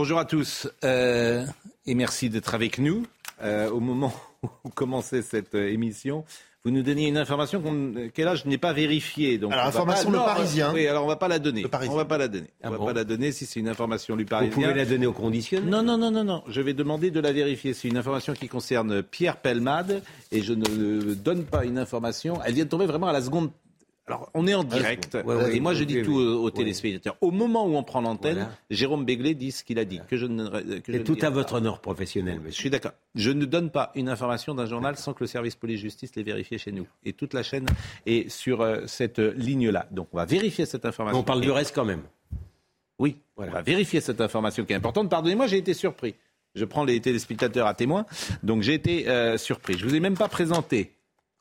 Bonjour à tous euh, et merci d'être avec nous. Euh, au moment où on commençait cette euh, émission, vous nous donniez une information qu'on, que là je n'ai pas vérifiée. Donc Alors, on va information pas- Le non, Parisien. Oui, alors on va pas la donner. Le Parisien. On va pas la donner. Ah on va bon pas la donner si c'est une information du Vous Parisien. pouvez la donner au conditionnel Non, non, non, non, non. Je vais demander de la vérifier. C'est une information qui concerne Pierre Pelmade et je ne donne pas une information. Elle vient de tomber vraiment à la seconde. Alors, on est en direct. Ouais, ouais, et moi, je dis tout aux, téléspectateurs. Au moment où on prend l'antenne, Voilà. Jérôme Béglé dit ce qu'il a dit. Que je ne, que je ne tout à votre honneur professionnel, Je monsieur. suis d'accord. Je ne donne pas une information d'un journal sans que le service police-justice l'ait vérifié chez nous. Et toute la chaîne est sur euh, cette euh, ligne-là. Donc, on va vérifier cette information. On parle Et- du reste quand même. oui, Voilà. on va vérifier cette information qui est importante. Pardonnez-moi, j'ai été surpris. Je prends les téléspectateurs à témoin. Donc j'ai été euh, surpris. Je vous ai même pas présenté.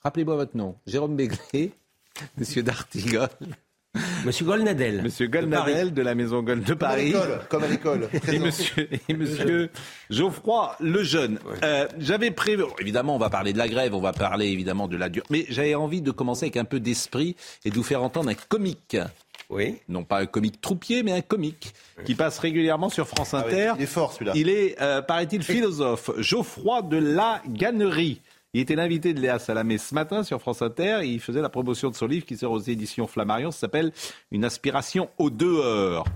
Rappelez-moi votre nom. Jérôme Béglé, Monsieur Dartigol, Monsieur Golnadel. Monsieur. Golnadel de la Maison Gold de Paris. Comme à l'école. Et monsieur, et monsieur Geoffroy Lejeune. Euh, j'avais prévu, évidemment, on va parler de la grève, on va parler évidemment de la dure, mais j'avais envie de commencer avec un peu d'esprit et de vous faire entendre un comique Oui. non pas un comique troupier, mais un comique qui passe régulièrement sur France Ah Inter. il est fort celui-là. Il est, euh, paraît-il, philosophe. Geoffroy de la Gannerie. Il était l'invité de Léa Salamé ce matin sur France Inter. Il faisait la promotion de son livre qui sort aux éditions Flammarion. Ça s'appelle Une aspiration au dehors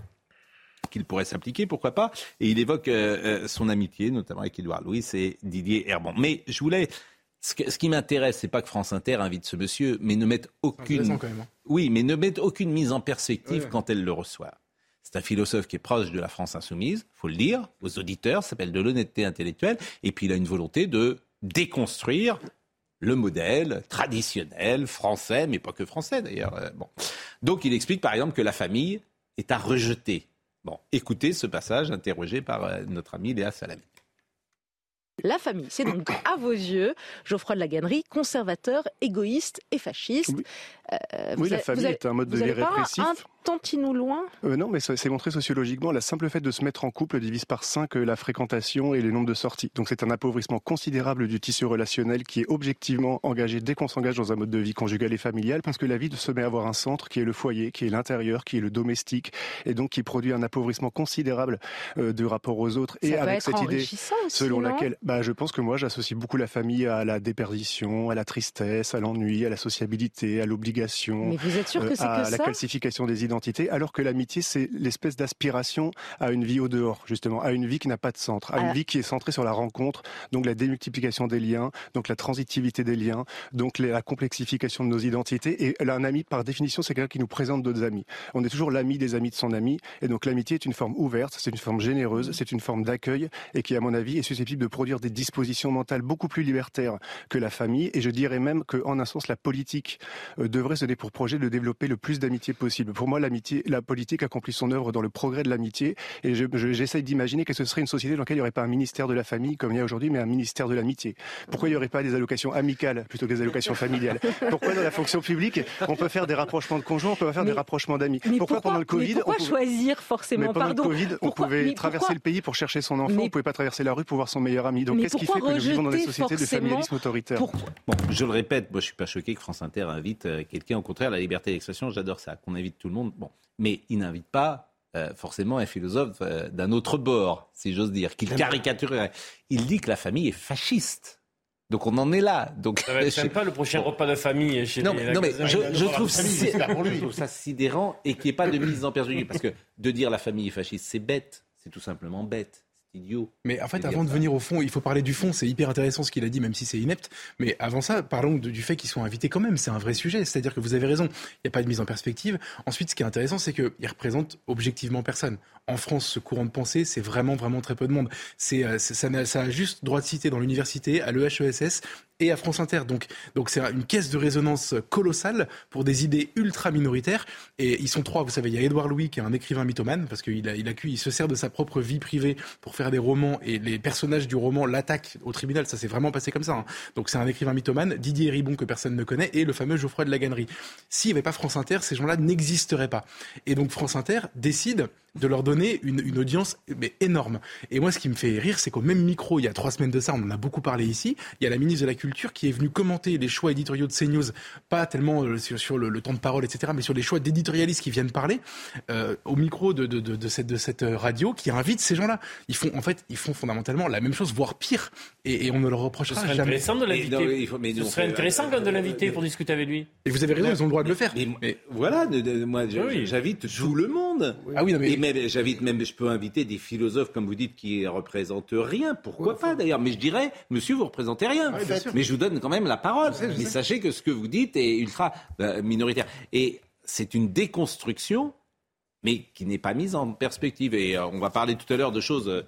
qu'il pourrait s'appliquer, pourquoi pas. Et il évoque euh, euh, son amitié, notamment avec Édouard Louis et Didier Herbon. Mais je voulais... Ce, que- ce qui m'intéresse, c'est pas que France Inter invite ce monsieur, mais ne mette aucune... quand même, hein. Oui, mais ne mette aucune mise en perspective Ouais. quand elle le reçoit. C'est un philosophe qui est proche de la France insoumise, faut le dire, aux auditeurs, ça s'appelle de l'honnêteté intellectuelle, et puis il a une volonté de déconstruire le modèle traditionnel français, mais pas que français d'ailleurs. euh, Bon. Donc il explique par exemple que la famille est à rejeter. Bon, écoutez ce passage interrogé par euh, notre ami Léa Salamé. La famille, c'est donc à vos yeux Geoffroy de la Gannerie, conservateur, égoïste et fasciste. Oui. Euh, Oui, la avez- famille avez- est un mode de vie répressif. Un tantinou loin? Euh, non, mais c'est montré sociologiquement. La simple fait de se mettre en couple divise par 5 la fréquentation et les nombres de sorties. Donc c'est un appauvrissement considérable du tissu relationnel qui est objectivement engagé dès qu'on s'engage dans un mode de vie conjugal et familial, parce que la vie se met à avoir un centre qui est le foyer, qui est l'intérieur, qui est le domestique, et donc qui produit un appauvrissement considérable euh, du rapport aux autres. Ça et avec cette idée aussi, selon laquelle, bah, je pense que moi j'associe beaucoup la famille à la déperdition, à la tristesse, à l'ennui, à la sociabilité, à l'obligation euh, à que la calcification des alors que l'amitié, c'est l'espèce d'aspiration à une vie au dehors, justement, à une vie qui n'a pas de centre, à une vie qui est centrée sur la rencontre, donc la démultiplication des liens, donc la transitivité des liens, donc la complexification de nos identités. Et là, un ami, par définition, c'est quelqu'un qui nous présente d'autres amis. On est toujours l'ami des amis de son ami, et donc l'amitié est une forme ouverte, c'est une forme généreuse, c'est une forme d'accueil, et qui, à mon avis, est susceptible de produire des dispositions mentales beaucoup plus libertaires que la famille. Et je dirais même qu'en un sens, la politique euh, devrait se donner pour projet de développer le plus d'amitié possible. Pour moi, l'amitié, la politique accomplit son œuvre dans le progrès de l'amitié. Et je- je- j'essaye d'imaginer que ce serait une société dans laquelle il n'y aurait pas un ministère de la famille comme il y a aujourd'hui, mais un ministère de l'amitié. Pourquoi il n'y aurait pas des allocations amicales plutôt que des allocations familiales? Pourquoi dans la fonction publique, on peut faire des rapprochements de conjoints, on peut faire des Mais- rapprochements d'amis? mais pourquoi, pendant le mais Covid, pourquoi on pouvait- choisir mais forcément pendant Pardon. le Covid, on pouvait mais traverser le pays pour chercher son enfant, Mais- on pouvait pas traverser la rue pour voir son meilleur ami. Donc Mais qu'est-ce qui fait que pourquoi nous vivons dans des rejeter sociétés de familialisme autoritaire? Pourquoi Bon, je le répète, moi je suis pas choqué que France Inter invite euh, quelqu'un. Au contraire, la liberté d'expression, j'adore ça, qu'on invite tout le monde. Bon, mais il n'invite pas euh, forcément un philosophe euh, d'un autre bord, si j'ose dire, qu'il caricaturerait. Il dit que la famille est fasciste. Donc on en est là. Donc Ça va être sympa le prochain repas de famille chez non, les mais, non, mais Lacazette. je, je la trouve famille, si- c'est là pour lui. je trouve ça sidérant et qu'il n'y ait pas de mise en perspective. Parce que de dire la famille est fasciste, c'est bête. C'est tout simplement bête. Idiot. Mais en fait, avant de ça. venir au fond, il faut parler du fond. C'est hyper intéressant ce qu'il a dit, même si c'est inepte. Mais avant ça, parlons de- du fait qu'ils sont invités quand même. C'est un vrai sujet. C'est-à-dire que vous avez raison. Il n'y a pas de mise en perspective. Ensuite, ce qui est intéressant, c'est qu'ils représentent objectivement personne. En France, ce courant de pensée, c'est vraiment, vraiment très peu de monde. C'est, euh, ça, ça a juste droit de cité dans l'université, à l'EHESS et à France Inter. Donc, donc c'est une caisse de résonance colossale pour des idées ultra minoritaires. Et ils sont trois, vous savez, il y a Édouard Louis qui est un écrivain mythomane parce qu'il a, il a, il se sert de sa propre vie privée pour faire des romans et les personnages du roman l'attaquent au tribunal. Ça s'est vraiment passé comme ça. Hein. Donc c'est un écrivain mythomane, Didier Ribon que personne ne connaît et le fameux Geoffroy de la Gannerie. S'il n'y avait pas France Inter, ces gens-là n'existeraient pas. Et donc France Inter décide de leur donner une, une, audience mais énorme. Et moi, ce qui me fait rire, c'est qu'au même micro, il y a trois semaines de ça, on en a beaucoup parlé ici, il y a la ministre de la Culture qui est venue commenter les choix éditoriaux de CNews, pas tellement euh, sur, sur le, le, temps de parole, etc., mais sur les choix d'éditorialistes qui viennent parler euh, au micro de, de, de, de, cette, de cette radio qui invite ces gens-là. Ils font, en fait, ils font fondamentalement la même chose, voire pire, et, et on ne leur reprochera jamais. Intéressant de l'inviter. Ce serait intéressant de l'inviter pour discuter avec lui. Et vous avez raison, ils ont le droit de le faire. Mais, mais voilà, moi, j'invite tout le monde. Ah oui, non, mais... Et même, j'invite même je peux inviter des philosophes, comme vous dites, qui représentent rien. Pourquoi pas d'ailleurs Mais je dirais, monsieur, vous représentez rien. mais je vous donne quand même la parole. mais sachez que ce que vous dites est ultra euh, minoritaire. Et c'est une déconstruction, mais qui n'est pas mise en perspective. Et euh, on va parler tout à l'heure de choses. Euh,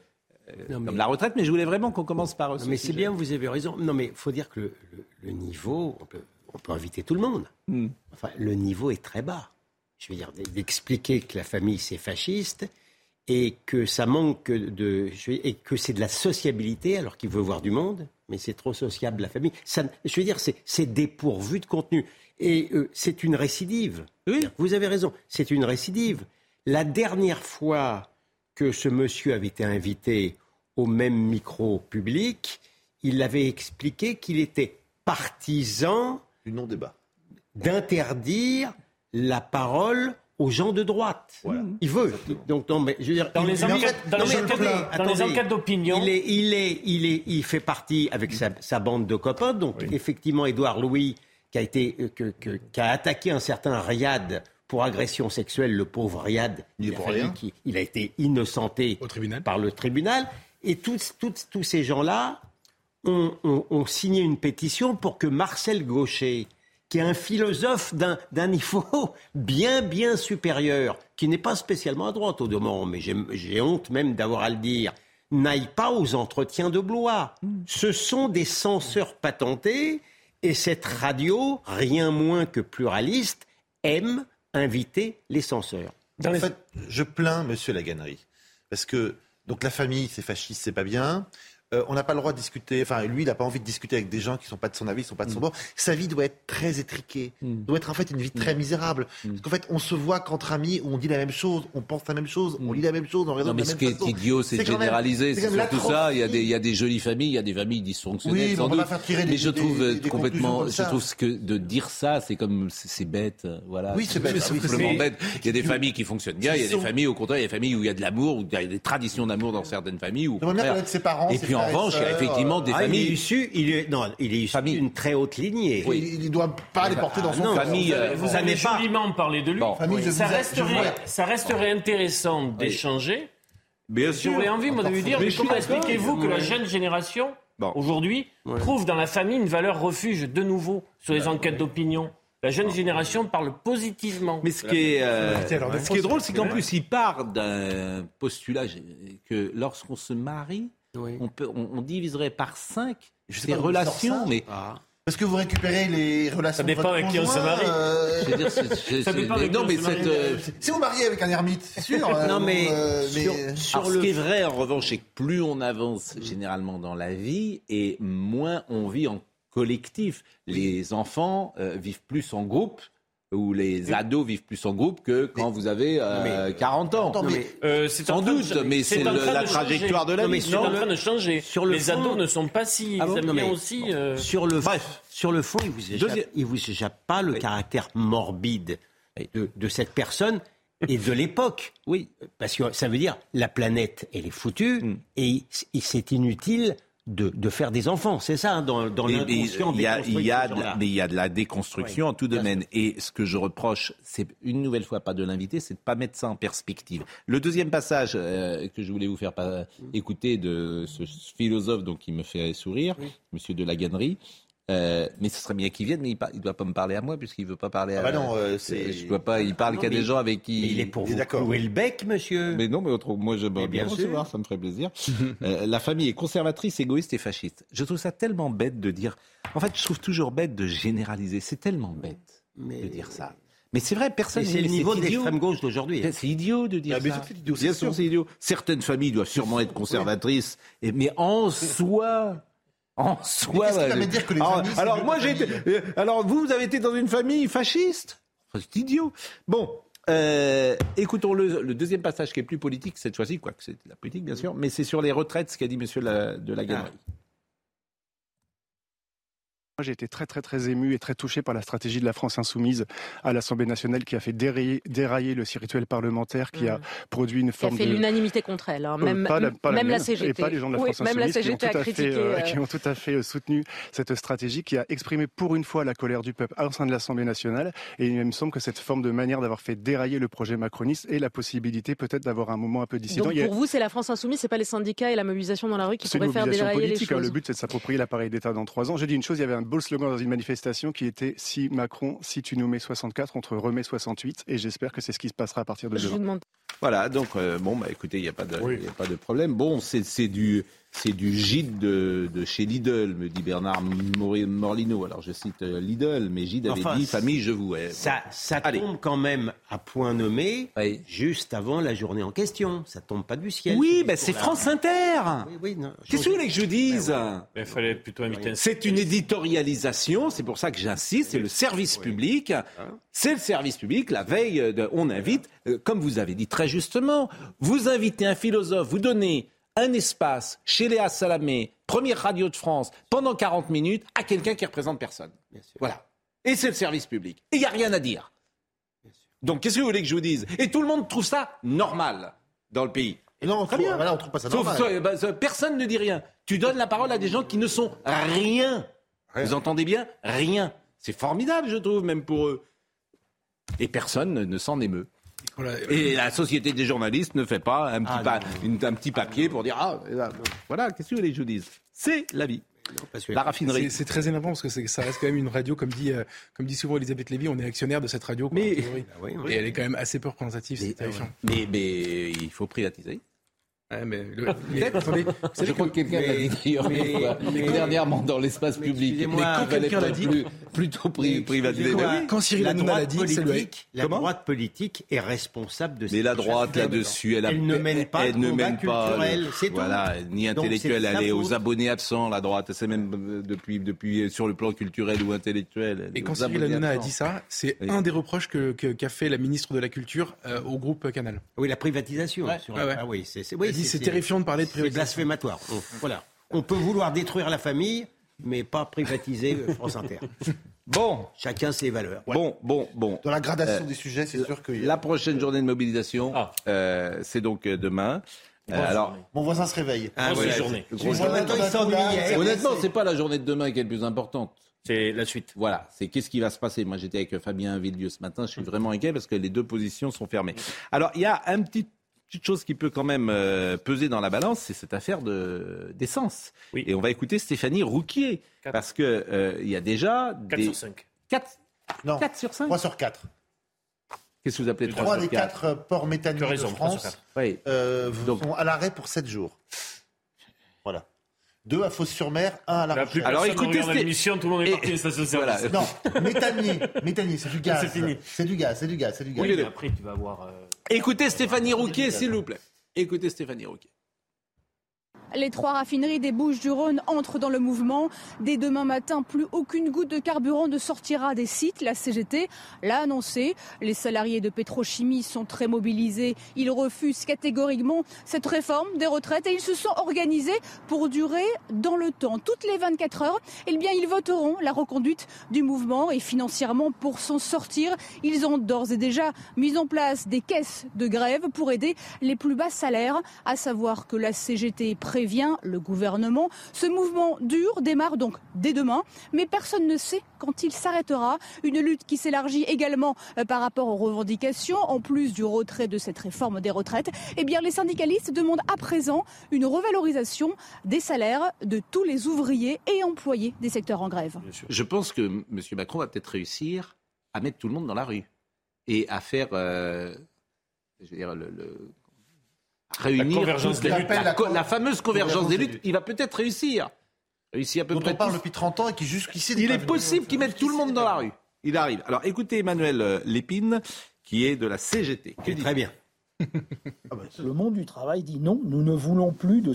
comme la retraite, mais je voulais vraiment qu'on commence par. Non, mais c'est bien, vous avez raison. Non, mais il faut dire que le, le, niveau, on peut, on peut, inviter tout le monde. Hmm. Enfin, le niveau est très bas. Je veux dire, d'expliquer que la famille c'est fasciste, et que ça manque de et que c'est de la sociabilité alors qu'il veut voir du monde, mais c'est trop sociable la famille. Ça, je veux dire, c'est dépourvu de contenu et euh, c'est une récidive. Oui, vous avez raison, c'est une récidive. La dernière fois que ce monsieur avait été invité au même micro public, il avait expliqué qu'il était partisan du non-débat, d'interdire la parole aux gens de droite. Il veut. Donc, non, mais, je veux dire, dans les enquêtes, dans, les, enquêtes d'opinion, il est, il est, il est, il fait partie avec sa, sa bande de copains. Donc, effectivement, Édouard Louis, qui a été, euh, que, que, qui a attaqué un certain Riyad pour agression sexuelle, le pauvre Riyad, il, a, qui, il a été innocenté Au tribunal. par le tribunal. Et tous, tous, tous ces gens-là ont, ont, ont signé une pétition pour que Marcel Gaucher, qui est un philosophe d'un niveau bien, bien supérieur, qui n'est pas spécialement à droite au demeurant, mais j'ai honte même d'avoir à le dire, n'aille pas aux entretiens de Blois. Ce sont des censeurs patentés et cette radio, rien moins que pluraliste, aime inviter les censeurs. en fait, je plains Monsieur Laganerie. Parce que donc la famille, c'est fasciste, c'est pas bien. Euh, on n'a pas le droit de discuter. Enfin, lui, il n'a pas envie de discuter avec des gens qui ne sont pas de son avis, qui ne sont pas de son mm. bord. Sa vie doit être très étriquée, mm. doit être en fait une vie très mm. misérable. Parce qu'en fait, on se voit qu'entre amis, on dit la même chose, on pense la même chose, on lit la même chose, on raisonne non, mais ce qui est idiot, c'est de généraliser. C'est surtout ça. Il y, a des, il y a des jolies familles, il y a des familles dysfonctionnelles. Oui, sans doute. mais je trouve euh, complètement, je trouve que de dire ça, c'est comme, c'est bête. Voilà. Oui, c'est bête. simplement bête. Il y a des familles qui fonctionnent bien, il y a des familles, au contraire, il y a des familles où il y a de l'amour, où il y a des traditions d'amour dans certaines familles. Et puis en revanche, il y a effectivement des ah, familles. Il est issu, il est, non, il est issu d'une très haute lignée. Oui. Il ne doit pas les porter dans son non, famille. Vous, vous avez joliment parlé de lui. Bon, ça, resterait, ça resterait intéressant d'échanger. Bien sûr. J'aurais envie, moi, de lui dire, mais comment expliquez-vous que la jeune génération, aujourd'hui, trouve dans la famille une valeur refuge, de nouveau, sur les enquêtes d'opinion? La jeune génération parle positivement. Mais ce qui est, euh, ce qui est drôle, c'est qu'en plus, il part d'un postulat que lorsqu'on se marie, on, peut, on, diviserait par 5 ces relations, mais... Ah. Parce que vous récupérez les relations. Ça dépend avec qui on se marie. Euh... ça dépend avec non, mais cette, euh... Si vous mariez avec un ermite, c'est sûr. non, mais, euh, mais... Sur, le... ce qui est vrai, en revanche, c'est que plus on avance généralement dans la vie, et moins on vit en collectif. Les enfants euh, vivent plus en groupe où les ados vivent plus en groupe que quand vous avez 40 euh, ans. Euh, Sans doute, mais c'est la trajectoire de la vie. C'est en train de changer. Sur le les ados ne sont pas si... Ah aussi... Euh, sur, le, Bref. sur le fond, il vous échappe, il vous échappe pas le caractère morbide de, de cette personne et de l'époque. Oui. Parce que ça veut dire la planète, elle est foutue mm. et c'est inutile de, faire des enfants. C'est ça, hein, dans, dans l'inconscient. Il y a, il y a, de, mais il y a de la déconstruction en tout domaine. Et ce que je reproche, c'est une nouvelle fois pas de l'inviter, c'est de pas mettre ça en perspective. Le deuxième passage euh, que je voulais vous faire écouter de ce philosophe donc qui me fait sourire, Monsieur de la Gannerie, Euh, mais ce serait bien qu'il vienne, mais il ne doit pas me parler à moi puisqu'il ne veut pas parler ah à. Bah non, euh, c'est. Je dois pas. Il parle qu'à des gens avec qui. il est pour vous clouer le bec, monsieur. Mais non, mais autre, moi je bien, bien recevoir, ça me ferait plaisir. euh, la famille est conservatrice, égoïste et fasciste. Je trouve ça tellement bête de dire. En fait, je trouve toujours bête de généraliser. C'est tellement bête mais... de dire ça. Mais c'est vrai, personne. C'est le niveau de l'extrême gauche d'aujourd'hui. C'est idiot de dire ah, ça. Idiot, Bien sûr, c'est idiot. Certaines familles doivent sûrement être conservatrices, mais en soi. En soi. dire que les alors, alors moi, j'ai euh, Alors, vous, vous avez été dans une famille fasciste? C'est idiot. Bon, euh, écoutons le, le, deuxième passage qui est plus politique cette fois-ci, quoique c'est la politique bien sûr, mais c'est sur les retraites, ce qu'a dit Monsieur de la Galerie. Moi, j'ai été très, très, très ému et très touché par la stratégie de la France insoumise à l'Assemblée nationale qui a fait dérailler, dérailler le rituel parlementaire, qui a mmh. produit une forme de... Qui a fait l'unanimité contre elle, hein. même, pas la, pas même la, CGT. Et pas les gens de la France insoumise qui ont, tout à fait, euh, qui ont tout à fait soutenu cette stratégie, qui a exprimé pour une fois la colère du peuple au sein de l'Assemblée nationale. Et il me semble que cette forme de manière d'avoir fait dérailler le projet macroniste et la possibilité peut-être d'avoir un moment un peu dissident. Donc pour vous, c'est la France insoumise, c'est pas les syndicats et la mobilisation dans la rue qui pourraient faire dérailler les hein. choses. le but, c'est de s'approprier l'appareil d'État dans trois ans. Je dis une chose, il y avait un beau slogan dans une manifestation qui était si Macron, si tu nous mets 64, on te remet 68. Et j'espère que c'est ce qui se passera à partir de demain. Voilà, donc euh, bon, bah écoutez, il n'y a, pas de, a pas de problème. Bon, c'est du c'est du gîte de, de, chez Lidl, me dit Bernard Morlino. Alors je cite euh, Lidl, mais Gide avait dit famille, je vous hais. Ça, ça tombe quand même à point nommé, juste avant la journée en question. Ça tombe pas du ciel. Oui, ben c'est France Inter. Qu'est-ce que vous voulez que je dise ben Il fallait plutôt inviter. C'est une éditorialisation, c'est pour ça que j'insiste. C'est le service public. Hein c'est le service public. La veille, de, on invite, euh, comme vous avez dit très justement, vous invitez un philosophe, vous donnez un espace chez Léa Salamé, première radio de France, pendant 40 minutes, à quelqu'un qui représente personne. Voilà. Et c'est le service public. Et il n'y a rien à dire. Donc qu'est-ce que vous voulez que je vous dise? Et tout le monde trouve ça normal dans le pays. Et non, Très bien. Voilà, on trouve pas ça normal. Bah, personne ne dit rien. Tu donnes la parole à des gens qui ne sont rien. Vous entendez bien? Rien. C'est formidable, je trouve, même pour eux. Et personne ne s'en émeut. Et la société des journalistes ne fait pas un petit, ah, un petit papier pour dire Ah, voilà, qu'est-ce que les je vous dise C'est la vie. la raffinerie. C'est très énervant parce que ça reste quand même une radio, comme dit, euh, comme dit souvent Elisabeth Lévy, on est actionnaire de cette radio. mais, ah Et elle est quand même assez peu représentative, c'est terrifiant. Mais, mais il faut privatiser mais, je crois que quelqu'un l'a dit d'ailleurs dernièrement dans l'espace public. Mais quand quelqu'un l'a dit, plutôt privatisé. Quand Cyril Hanouna l'a dit, politique, la droite politique est responsable de. Mais la droite là-dessus, elle, elle, ne mène pas elle ne mène pas, c'est voilà, ni intellectuelle. Elle est aux abonnés absents. La droite, c'est même euh, depuis depuis sur le plan culturel ou intellectuel. Et quand Cyril Hanouna a dit ça, c'est un des reproches qu'a fait la ministre de la Culture euh, au groupe Canal. Oui, la privatisation. Ah oui, c'est c'est terrifiant de parler de privatisation. C'est blasphématoire. voilà. On peut vouloir détruire la famille, mais pas privatiser euh, France Inter. Bon. Chacun ses valeurs. Bon, bon, bon. Dans la gradation euh, des sujets, c'est sûr que. La prochaine journée de mobilisation, ah. euh, c'est donc demain. alors, mon voisin se réveille. Ah, journée. Honnêtement, c'est pas la journée de demain qui est le plus importante. C'est la suite. Voilà, c'est qu'est-ce qui va se passer? Moi, j'étais avec Fabien Villedieu ce matin. Je suis vraiment inquiet parce que les deux positions sont fermées. Alors, il y a un petit petite chose qui peut quand même euh, peser dans la balance, c'est cette affaire d'essence. Oui. Et on va écouter Stéphanie Rouquier, parce qu'il euh, il y a déjà... 4 sur 5. 4, non, 4 sur 5 3 sur 4. Qu'est-ce que vous appelez 3, 3 des 4 ports méthaniers de France oui. euh, Donc, sont à l'arrêt pour 7 jours. Deux à Fos-sur-Mer, un à La Rochelle. Alors écoutez, cette émission, tout le monde est parti voilà. Non, méthanier, méthanier, c'est du gaz. C'est fini. C'est du gaz, c'est du gaz, c'est du gaz. Oui, après tu vas avoir. Euh... Écoutez Stéphanie Rouquier, s'il vous plaît. Écoutez Stéphanie Rouquier. Les trois raffineries des Bouches-du-Rhône entrent dans le mouvement. Dès demain matin, plus aucune goutte de carburant ne sortira des sites. La CGT l'a annoncé. Les salariés de Pétrochimie sont très mobilisés. Ils refusent catégoriquement cette réforme des retraites et ils se sont organisés pour durer dans le temps. Toutes les 24 heures, eh bien, ils voteront la reconduite du mouvement et financièrement pour s'en sortir. Ils ont d'ores et déjà mis en place des caisses de grève pour aider les plus bas salaires, à savoir que la CGT est prête prévient le gouvernement. Ce mouvement dur démarre donc dès demain, mais personne ne sait quand il s'arrêtera. Une lutte qui s'élargit également euh, par rapport aux revendications, en plus du retrait de cette réforme des retraites. Eh bien, les syndicalistes demandent à présent une revalorisation des salaires de tous les ouvriers et employés des secteurs en grève. Je pense que M. Macron va peut-être réussir à mettre tout le monde dans la rue et à faire, euh, je veux dire, le, réunir la, fameuse convergence des luttes. Il va peut-être réussir. Réussir à peu près on parle depuis 30 ans et qui jusqu'ici. Il est possible qu'il mette tout le monde dans la rue. Il arrive. Alors écoutez Emmanuel euh, Lépine, qui est de la CGT. Très bien. Ah bah, le monde du travail dit non, nous ne voulons plus de,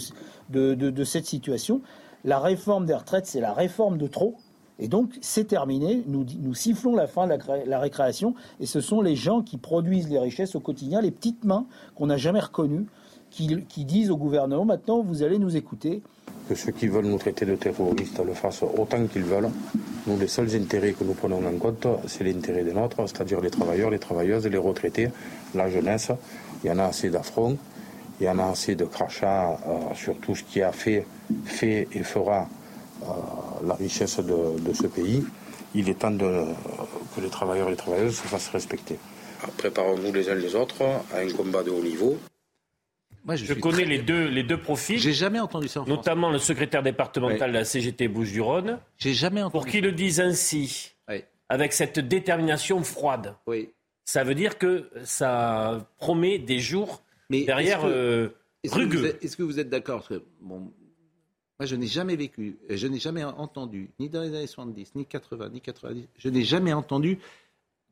de, de cette situation. La réforme des retraites, c'est la réforme de trop. Et donc, c'est terminé. Nous, nous, sifflons la fin de la, récréation. Et ce sont les gens qui produisent les richesses au quotidien, les petites mains qu'on n'a jamais reconnues, qui, qui, disent au gouvernement maintenant, vous allez nous écouter. Que ceux qui veulent nous traiter de terroristes le fassent autant qu'ils veulent. Nous, les seuls intérêts que nous prenons en compte, c'est l'intérêt des nôtres, c'est-à-dire les travailleurs, les travailleuses, les retraités, la jeunesse. Il y en a assez d'affronts, il y en a assez de crachats euh, sur tout ce qui a fait, fait et fera euh, la richesse de, ce pays, il est temps de, que les travailleurs et les travailleuses se fassent respecter. Préparons-nous les uns les autres à un combat de haut niveau. Moi, je, connais les, deux, les deux profils. J'ai jamais entendu ça. En notamment le secrétaire départemental de la CGT Bouches-du-Rhône. J'ai jamais entendu. Pour qu'il le dise ainsi, avec cette détermination froide. Oui. Ça veut dire que ça promet des jours Mais derrière euh, rugueux. Est-ce que vous êtes d'accord? Bon, moi, je n'ai jamais vécu, je n'ai jamais entendu, ni dans les années 70, ni 80, ni 90, je n'ai jamais entendu,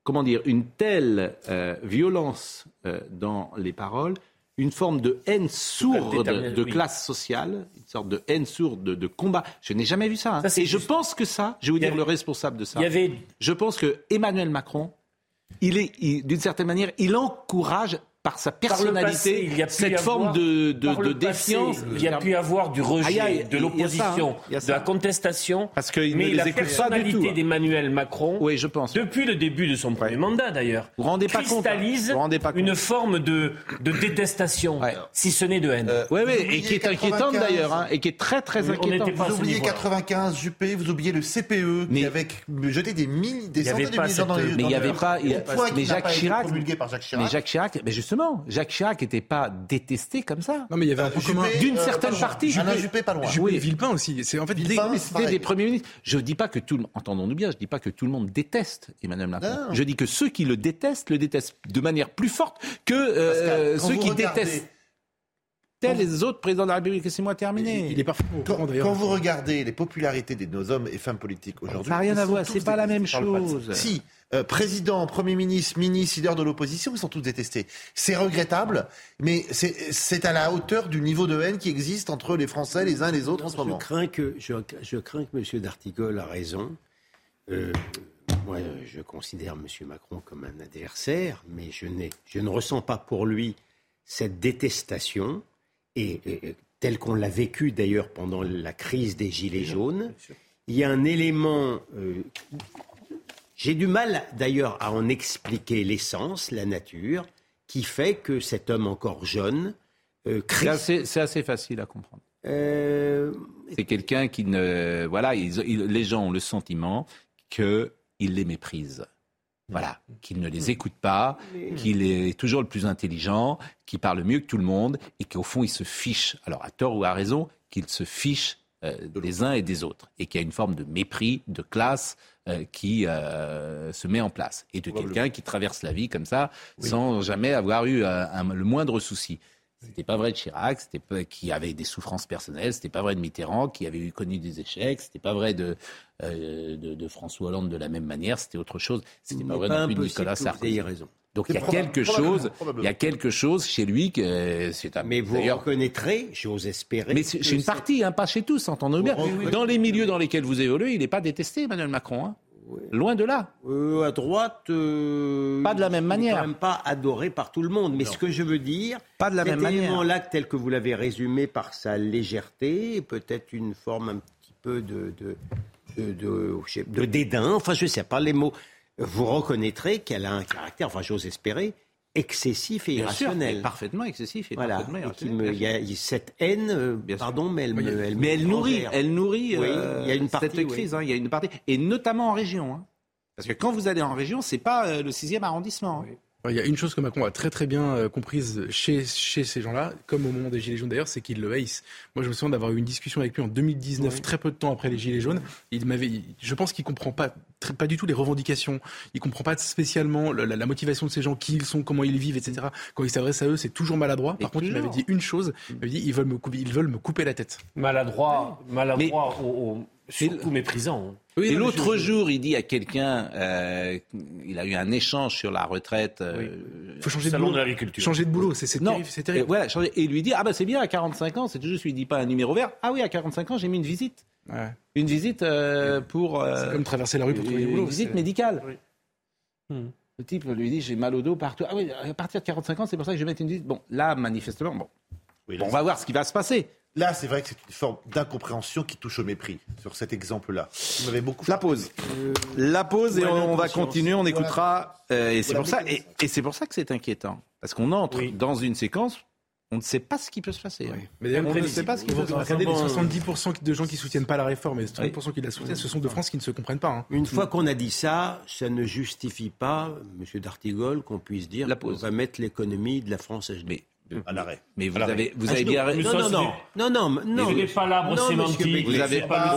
comment dire, une telle euh, violence euh, dans les paroles, une forme de haine sourde de classe sociale, une sorte de haine sourde de, combat. Je n'ai jamais vu ça. Hein. Et je pense que ça, je vais vous dire le responsable de ça. Je pense que Emmanuel Macron, il est, d'une certaine manière, il encourage par sa personnalité, il y a cette forme de, de, défiance. il y a pu avoir du rejet, de l'opposition, de la contestation. Parce que mais la personnalité d'Emmanuel Macron, oui, je pense. depuis le début de son premier mandat d'ailleurs, vous rendez pas cristallise compte, rendez pas une forme de, de détestation, si ce n'est de haine. oui, oui, et qui est inquiétante d'ailleurs, hein, et qui est très très inquiétante. Vous oubliez 95 Juppé, vous oubliez le CPE, mais, qui avait jeté des, centaines de milliers dans les Mais il n'y avait pas. Mais Jacques Chirac. Mais Jacques Chirac, mais justement Jacques Chirac n'était pas détesté comme ça. Non, mais il y avait un peu commun. D'une euh, certaine partie. Juppé, Juppé, pas loin. Juppé Villepin aussi. C'est en fait c'était des premiers ministres. Je ne dis pas que tout le entendons-nous bien, je dis pas que tout le monde déteste Emmanuel Macron. Je dis que ceux qui le détestent le détestent de manière plus forte que euh, ceux qui détestent tels les autres présidents de la République. Laissez-moi terminer. Il est parfaitement quand, quand vous regardez les popularités de nos hommes et femmes politiques aujourd'hui, ça n'a rien à voir. C'est pas la même chose. Si euh, président, Premier ministre, ministre, leader de l'opposition, ils sont tous détestés. C'est regrettable, mais c'est à la hauteur du niveau de haine qui existe entre les Français, les uns et les autres en ce moment. Je crains que, je, je crains que M. D'Artigol a raison. Euh, moi, je considère M. Macron comme un adversaire, mais je, je ne ressens pas pour lui cette détestation, et, telle qu'on l'a vécu d'ailleurs pendant la crise des Gilets jaunes. Il y a un élément euh, j'ai du mal d'ailleurs à en expliquer l'essence, la nature, qui fait que cet homme encore jeune... Euh, c'est assez, facile à comprendre. Euh, c'est quelqu'un qui ne... Voilà, les gens ont le sentiment qu'il les méprise. Voilà, qu'il ne les écoute pas, qu'il est toujours le plus intelligent, qu'il parle mieux que tout le monde et qu'au fond il se fiche, alors à tort ou à raison, qu'il se fiche euh, des uns et des autres et qu'il y a une forme de mépris, de classe, euh, qui euh, se met en place et de quelqu'un qui traverse la vie comme ça sans jamais avoir eu le moindre souci. C'était pas vrai de Chirac, c'était pas, qui avait des souffrances personnelles, c'était pas vrai de Mitterrand, qui avait eu connu des échecs, c'était pas vrai de, de, François Hollande de la même manière, c'était autre chose. C'était pas vrai non plus de Nicolas Sarkozy. raison. Donc il y a quelque chose, il y a quelque chose chez lui que c'est un. Mais vous reconnaîtrez, j'ose espérer. Mais c'est une partie, hein, pas chez tous, entendons-nous bien. Dans les milieux dans lesquels vous évoluez, il n'est pas détesté, Emmanuel Macron. Hein. Loin de là. Euh, à droite, euh, pas de la même manière. Quand même pas adoré par tout le monde. Mais ce que je veux dire, pas de la même manière. là tel que vous l'avez résumé par sa légèreté, peut-être une forme un petit peu de de, de, de dédain. Enfin, je sais pas les mots vous reconnaîtrez qu'elle a un caractère, enfin j'ose espérer, excessif et irrationnel. parfaitement excessif et voilà. parfaitement irrationnel. Il y a cette haine, euh, pardon, mais elle, me, elle, mais elle nourrit, elle nourrit oui, euh, il y a une partie, cette crise. Hein, il y a une partie, et notamment en région. Hein. Parce que quand vous allez en région, c'est pas euh, le sixième arrondissement. Hein. Il y a une chose que Macron a très très bien euh, comprise chez, chez ces gens-là, comme au moment des Gilets jaunes d'ailleurs, c'est qu'ils le haïssent. Moi, je me souviens d'avoir eu une discussion avec lui en 2019, très peu de temps après les Gilets jaunes. Il m'avait, je pense qu'il comprend pas, pas du tout les revendications. Il comprend pas spécialement la, motivation de ces gens, qui ils sont, comment ils vivent, etc. Quand il s'adresse à eux, c'est toujours maladroit. Par contre, il m'avait dit une chose. Il m'avait dit ils veulent me couper, ils veulent me couper la tête. Maladroit, maladroit, au, surtout méprisant. Hein et l'autre jour, il dit à quelqu'un, euh, il a eu un échange sur la retraite. Euh, il faut changer de boulot. De changer de boulot, c'est terrible. terrible. Et, voilà, et il lui dit, ah ben c'est bien à 45 ans, c'est juste, lui dit pas un numéro vert. Ah oui, à 45 ans, j'ai mis une visite. Ouais. Une visite euh, pour. Euh, c'est comme traverser la rue pour trouver du boulot. Une visite médicale. Oui. Hmm. Le type lui dit, j'ai mal au dos partout. Ah oui, à partir de 45 ans, c'est pour ça que je vais mettre une visite. Bon, là, manifestement, bon. bon on va voir ce qui va se passer. Là, c'est vrai que c'est une forme d'incompréhension qui touche au mépris sur cet exemple-là. Vous m'avez beaucoup. La pause. Euh, la pause et on, va continuer. On écoutera. Euh, et c'est pour ça. Et, c'est pour ça que c'est inquiétant parce qu'on entre dans une séquence. On ne sait pas ce qui peut se passer. Hein. Mais on ne sait pas ce qui peut se passer. Regardez les 70% de gens qui soutiennent pas la réforme et les 30% qui la soutiennent, ce sont de France qui ne se comprennent pas. Hein. Une fois qu'on a dit ça, ça ne justifie pas, Monsieur D'Artigol, qu'on puisse dire qu'on va mettre l'économie de la France à genoux à l'arrêt. Mais vous avez, vous avez bien Non, non, non, non, non, non. Vous n'avez pas l'arbre sémantique. Vous avez pas.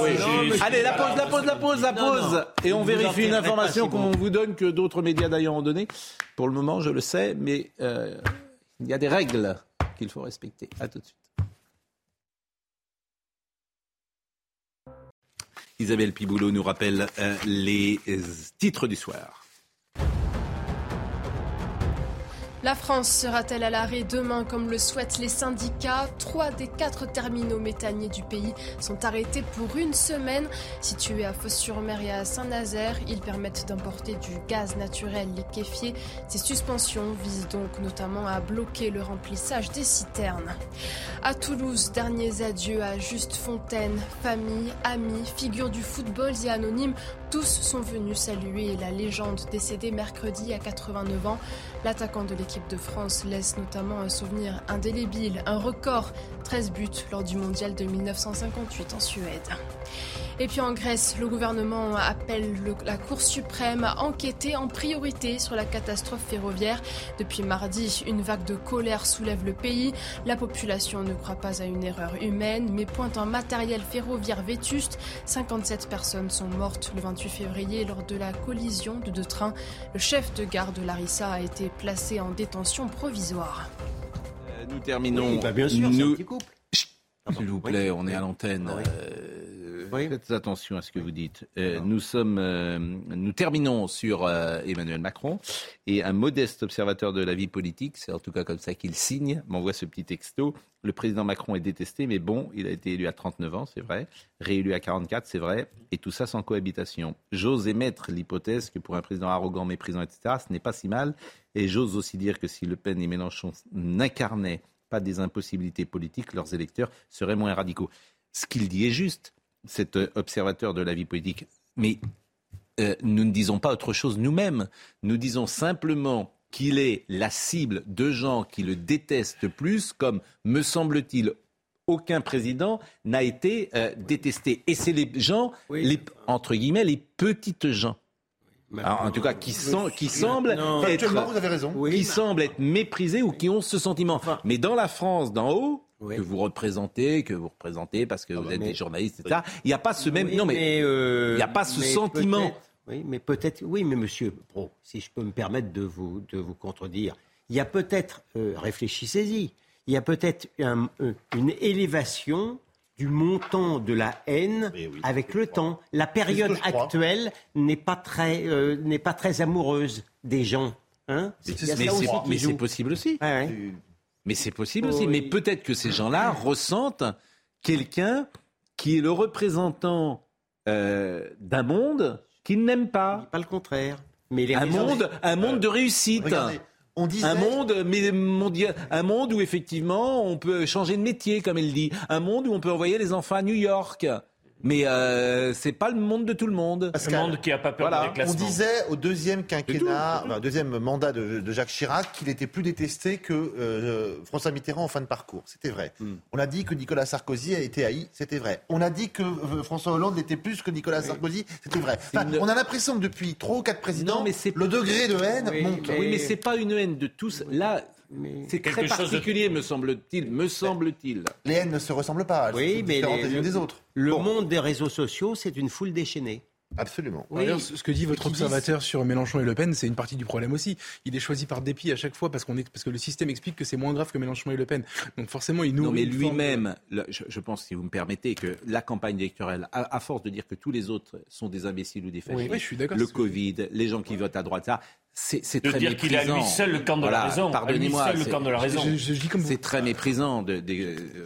Allez, la pause, la pause, la pause, la pause. Et on vérifie une information qu'on vous donne que d'autres médias d'ailleurs ont donné. Pour le moment, je le sais, mais euh, il y a des règles qu'il faut respecter. À tout de suite. Isabelle Piboulot nous rappelle euh, les titres du soir. La France sera-t-elle à l'arrêt demain comme le souhaitent les syndicats? Trois des quatre terminaux méthaniers du pays sont arrêtés pour une semaine. Situés à Fos-sur-Mer et à Saint-Nazaire, ils permettent d'importer du gaz naturel liquéfié. Ces suspensions visent donc notamment à bloquer le remplissage des citernes. À Toulouse, derniers adieux à Juste Fontaine. Famille, amis, figures du football et anonymes, tous sont venus saluer la légende décédée mercredi à 89 ans. L'attaquant de l'équipe de France laisse notamment un souvenir indélébile, un record, 13 buts lors du mondial de 1958 en Suède. Et puis en Grèce, le gouvernement appelle la Cour suprême à enquêter en priorité sur la catastrophe ferroviaire. Depuis mardi, une vague de colère soulève le pays. La population ne croit pas à une erreur humaine, mais pointe un matériel ferroviaire vétuste. 57 personnes sont mortes le 28 février lors de la collision de deux trains. Le chef de gare de Larissa a été placé en détention provisoire. Euh, nous terminons. Bah, bien sûr, nous... couple. S'il vous plaît, on est à l'antenne. Euh, Faites attention à ce que vous dites. Euh, nous sommes, euh, nous terminons sur euh, Emmanuel Macron et un modeste observateur de la vie politique, c'est en tout cas comme ça qu'il signe, m'envoie ce petit texto. Le président Macron est détesté, mais bon, il a été élu à 39 ans, c'est vrai, réélu à 44, c'est vrai, et tout ça sans cohabitation. J'ose émettre l'hypothèse que pour un président arrogant, méprisant, etc., ce n'est pas si mal, et j'ose aussi dire que si Le Pen et Mélenchon n'incarnaient pas des impossibilités politiques, leurs électeurs seraient moins radicaux. Ce qu'il dit est juste cet euh, observateur de la vie politique. Mais euh, nous ne disons pas autre chose nous-mêmes. Nous disons simplement qu'il est la cible de gens qui le détestent plus, comme me semble-t-il aucun président n'a été euh, détesté. Et c'est les gens, les, entre guillemets, les petites gens. en tout cas, qui, qui semblent être, qui semblent être méprisés ou qui ont ce sentiment. Mais dans la France d'en haut, que vous représentez, que vous représentez parce que ah vous bah êtes des journalistes, etc. Il n'y a pas ce même. non, mais, euh, il n'y a pas ce sentiment. Oui, mais peut-être. Oui, mais monsieur Pro, si je peux me permettre de vous, de vous contredire, il y a peut-être. Euh, réfléchissez-y. Il y a peut-être une élévation du montant de la haine avec le temps. La période actuelle n'est pas très euh, n'est pas très amoureuse des gens. Hein mais c'est possible aussi. Mais c'est possible aussi. Mais peut-être que ces gens-là ressentent quelqu'un qui est le représentant euh, d'un monde qu'ils n'aiment pas. Pas le contraire. Mais un monde, un monde de réussite. on disait... Un monde, mais mondial, un monde où effectivement on peut changer de métier, comme elle dit. Un monde où on peut envoyer les enfants à New York. Mais euh, c'est pas le monde de tout le monde. le monde qui a pas peur voilà. On disait au deuxième quinquennat, enfin, deuxième mandat de, de Jacques Chirac, qu'il était plus détesté que euh, François Mitterrand en fin de parcours. C'était vrai. Hmm. On a dit que Nicolas Sarkozy a été haï. C'était vrai. On a dit que euh, François Hollande l'était plus que Nicolas Sarkozy. C'était vrai. On a l'impression que depuis trois ou quatre présidents, mais le degré de haine monte. Oui, mais c'est pas une haine de tous. Là, c'est très particulier, me semble-t-il. Me semble-t-il. Les haines ne se ressemblent pas. oui, mais les, des autres. Le monde des réseaux sociaux, c'est une foule déchaînée. Absolument. ce que dit votre observateur sur Mélenchon et Le Pen, c'est une partie du problème aussi. Il est choisi par dépit à chaque fois parce, qu'on est, parce que le système explique que c'est moins grave que Mélenchon et Le Pen. Donc forcément, il nous. Non, mais lui-même, je, pense, si vous me permettez, que la campagne électorale, à, force de dire que tous les autres sont des imbéciles ou des fascistes, je suis le Covid, les gens qui votent à droite, ça, c'est, de dire qu'il a lui seul le camp de la raison. Pardonnez-moi, le camp de la raison. C'est très méprisant. De,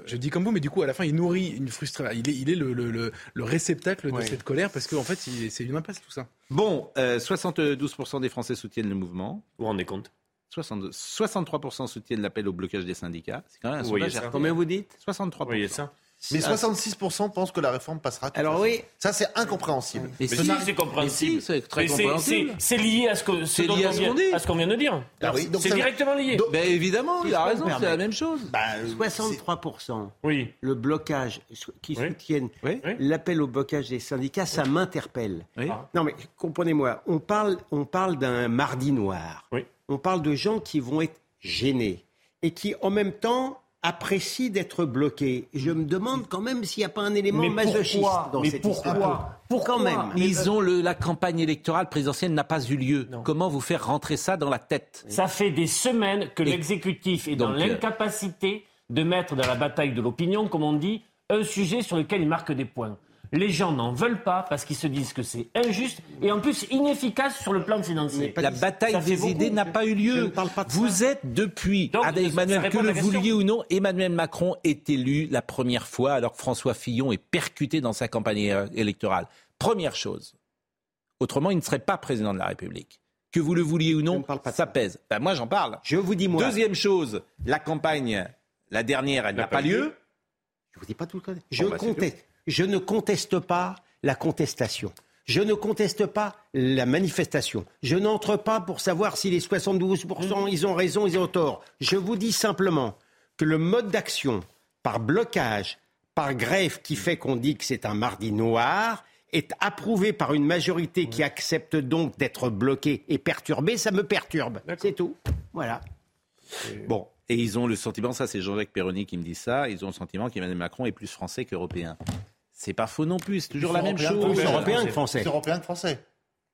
Je dis comme vous, mais du coup, à la fin, il nourrit une frustration. Il est, il est le, le, le, réceptacle de cette colère parce qu'en fait, c'est une impasse tout ça. Bon, 72% euh, des Français soutiennent le mouvement. Vous vous rendez compte? 63% soutiennent l'appel au blocage des syndicats. C'est quand même un sondage. Combien vous dites? 63%. Oui, ça? Mais 66% pensent que la réforme passera. Alors oui. Ça, c'est incompréhensible. Mais, si, c'est compréhensible. c'est très compréhensible. C'est lié à ce qu'on ce vient, de dire. Ah c'est directement lié. Ben, évidemment, il a raison, c'est la même chose. 63%. Bah, oui. Le blocage qui soutiennent l'appel au blocage des syndicats, ça m'interpelle. Non mais comprenez-moi, on parle, on parle d'un mardi noir. On parle de gens qui vont être gênés et qui en même temps apprécie d'être bloqué. Je me demande quand même s'il n'y a pas un élément masochiste dans mais cette pourquoi histoire. Pourquoi quand même Ils ont le, la campagne électorale présidentielle n'a pas eu lieu. Comment vous faire rentrer ça dans la tête Ça fait des semaines que l'exécutif est dans euh, l'incapacité de mettre dans la bataille de l'opinion, comme on dit, un sujet sur lequel il marque des points. Les gens n'en veulent pas parce qu'ils se disent que c'est injuste et en plus inefficace sur le plan financier. La bataille des idées n'a pas eu lieu. Vous êtes depuis, avec Emmanuel, que le vouliez ou non, Emmanuel Macron est élu la première fois alors que François Fillon est percuté dans sa campagne électorale. Première chose. Autrement, il ne serait pas président de la République. Que vous le vouliez ou non, ça pèse. Ben, moi, j'en parle. Je vous dis moi. Deuxième chose, la campagne, la dernière, elle n'a pas lieu. Je vous dis pas tout le cas. Je bah, conteste. Je ne conteste pas la contestation. Je ne conteste pas la manifestation. Je n'entre pas pour savoir si les 72% ils ont raison, ils ont tort. Je vous dis simplement que le mode d'action par blocage, par grève qui fait qu'on dit que c'est un mardi noir, est approuvé par une majorité qui accepte donc d'être bloquée et perturbée, ça me perturbe. C'est tout. Voilà. Bon, et ils ont le sentiment, ça c'est Jean-Jacques Perroni qui me dit ça, ils ont le sentiment qu'Emmanuel Macron est plus français qu'européen. C'est pas faux non plus, c'est toujours la même chose. Plus européen que français. Plus européen que français.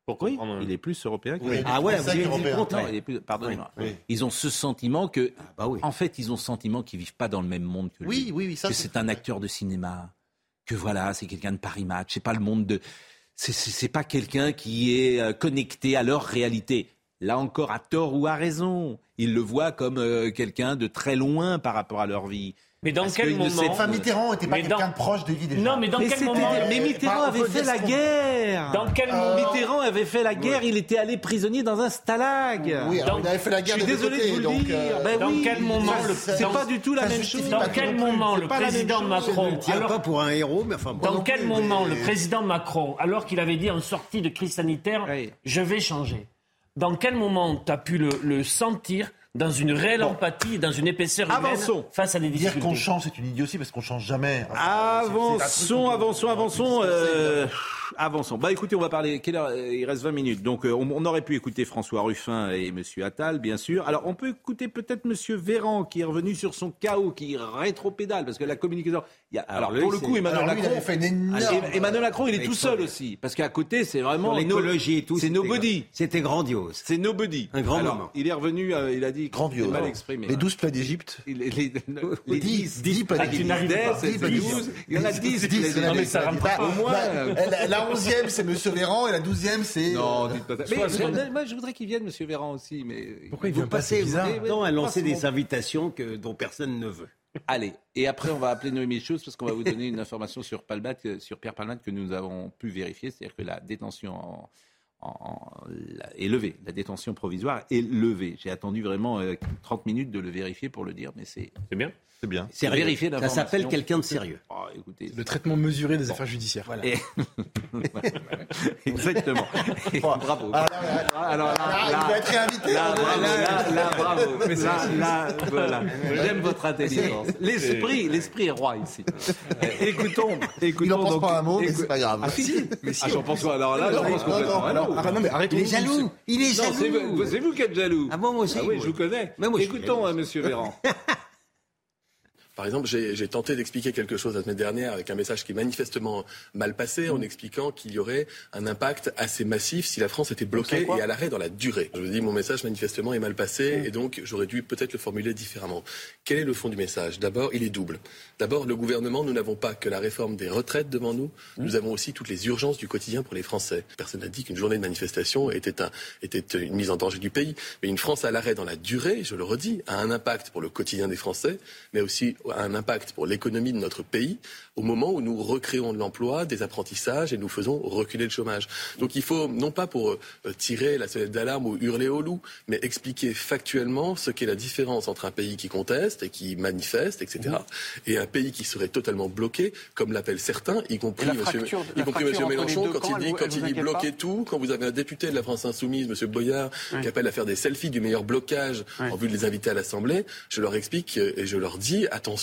Pourquoi Il est plus européen que oui. Ah ouais, vous avez dit Pardonnez-moi. Ils ont ce sentiment que, ah bah en fait, ils ont ce sentiment qu'ils vivent pas dans le même monde que lui. Oui, oui, oui. Ça, que c'est un acteur de cinéma. Que voilà, c'est quelqu'un de Paris Match. C'est pas le monde de. C'est pas quelqu'un qui est euh, connecté à leur réalité. Là encore, à tort ou à raison, ils le voient comme euh, quelqu'un de très loin par rapport à leur vie. Mais dans quel moment Enfin, Mitterrand n'était pas quelqu'un de proche des gens. Non, mais dans quel moment Mais Mitterrand avait fait la guerre. Dans quel moment Mitterrand avait fait la guerre. Il était allé prisonnier dans un stalag. Oui, il avait fait la guerre. Je suis désolé de vous le dire. Euh, ben dans quel moment C'est pas du tout la même chose. Dans quel moment le président Macron alors pas pour un héros, mais enfin. Dans quel moment le président Macron, alors qu'il avait dit en sortie de crise sanitaire, je vais changer. Dans quel moment tu as pu le sentir dans une réelle empathie, dans une épaisseur humaine face à des difficultés. Dire qu'on change, c'est une idiotie parce qu'on change jamais. avançons, avançons, avançons, euh, avançons. Bah écoutez, on va parler. Quelle heure Il reste 20 minutes, donc euh, on, aurait pu écouter François Ruffin et Monsieur Attal, bien sûr. Alors on peut écouter peut-être Monsieur Véran qui est revenu sur son chaos, qui rétro-pédale parce que la communication. Il y a, alors, pour le coup, Emmanuel Macron, fait une énorme... Emmanuel Macron, il est tout seul aussi, parce qu'à côté, c'est vraiment l'écologie et tout. C'est nobody. C'était grandiose. C'est nobody. Un grand moment. Il est revenu, euh, il a dit grandiose. Mal exprimé. Les 12 plaies d'Égypte. Les, les, les 10, 10 plaies d'Égypte. Il y en a 10. 10 non, mais ça rentre pas. Au moins. La 11e, c'est M. Véran, et la 12e, c'est. Non, dites pas ça. Moi, je voudrais qu'il vienne, M. Véran aussi, mais. Pourquoi il vient pas C'est bizarre. Non, à lancer des invitations dont personne ne veut. Allez, et après on va appeler Noémie Chose parce qu'on va vous donner une information sur, Palmat, sur Pierre Palmat que nous avons pu vérifier, c'est-à-dire que la détention est levée. La détention provisoire est levée. J'ai attendu vraiment 30 minutes de le vérifier pour le dire, mais c'est bien. C'est bien. C'est vérifié. Ça s'appelle quelqu'un de sérieux. Oh, écoutez, le traitement mesuré des affaires judiciaires. Voilà. Exactement. bravo. Alors, alors là, là, il va être réinvité. Là, bravo. Là, là, bravo. Là, là, voilà. J'aime votre intelligence. L'esprit, l'esprit est roi ici. écoutons, écoutons. Il n'en pense pas un mot, mais c'est pas grave. Ah si, mais si. Ah, j'en pense pas. Alors là, j'en pense complètement. Alors, non, mais arrêtez. Il est jaloux. Il est jaloux. C'est vous qui êtes jaloux. Ah bon, moi aussi. Ah oui, je vous connais. Écoutons, Monsieur Véran. Par exemple, j'ai tenté d'expliquer quelque chose la semaine dernière avec un message qui est manifestement mal passé en expliquant qu'il y aurait un impact assez massif si la France était bloquée et à l'arrêt dans la durée. Je vous dis, mon message manifestement est mal passé et donc j'aurais dû peut-être le formuler différemment. Quel est le fond du message? D'abord, il est double. D'abord, le gouvernement, nous n'avons pas que la réforme des retraites devant nous, nous avons aussi toutes les urgences du quotidien pour les Français. Personne n'a dit qu'une journée de manifestation était, un, était une mise en danger du pays, mais une France à l'arrêt dans la durée, je le redis, a un impact pour le quotidien des Français, mais aussi un impact pour l'économie de notre pays au moment où nous recréons de l'emploi, des apprentissages et nous faisons reculer le chômage. Donc il faut, non pas pour euh, tirer la sonnette d'alarme ou hurler au loup, mais expliquer factuellement ce qu'est la différence entre un pays qui conteste et qui manifeste, etc., et un pays qui serait totalement bloqué, comme l'appellent certains, y compris M. Mélenchon, quand il dit, quand il dit bloquer tout, quand vous avez un député de la France Insoumise, M. Boyard, qui appelle à faire des selfies du meilleur blocage en vue de les inviter à l'Assemblée, je leur explique et je leur dis, attention,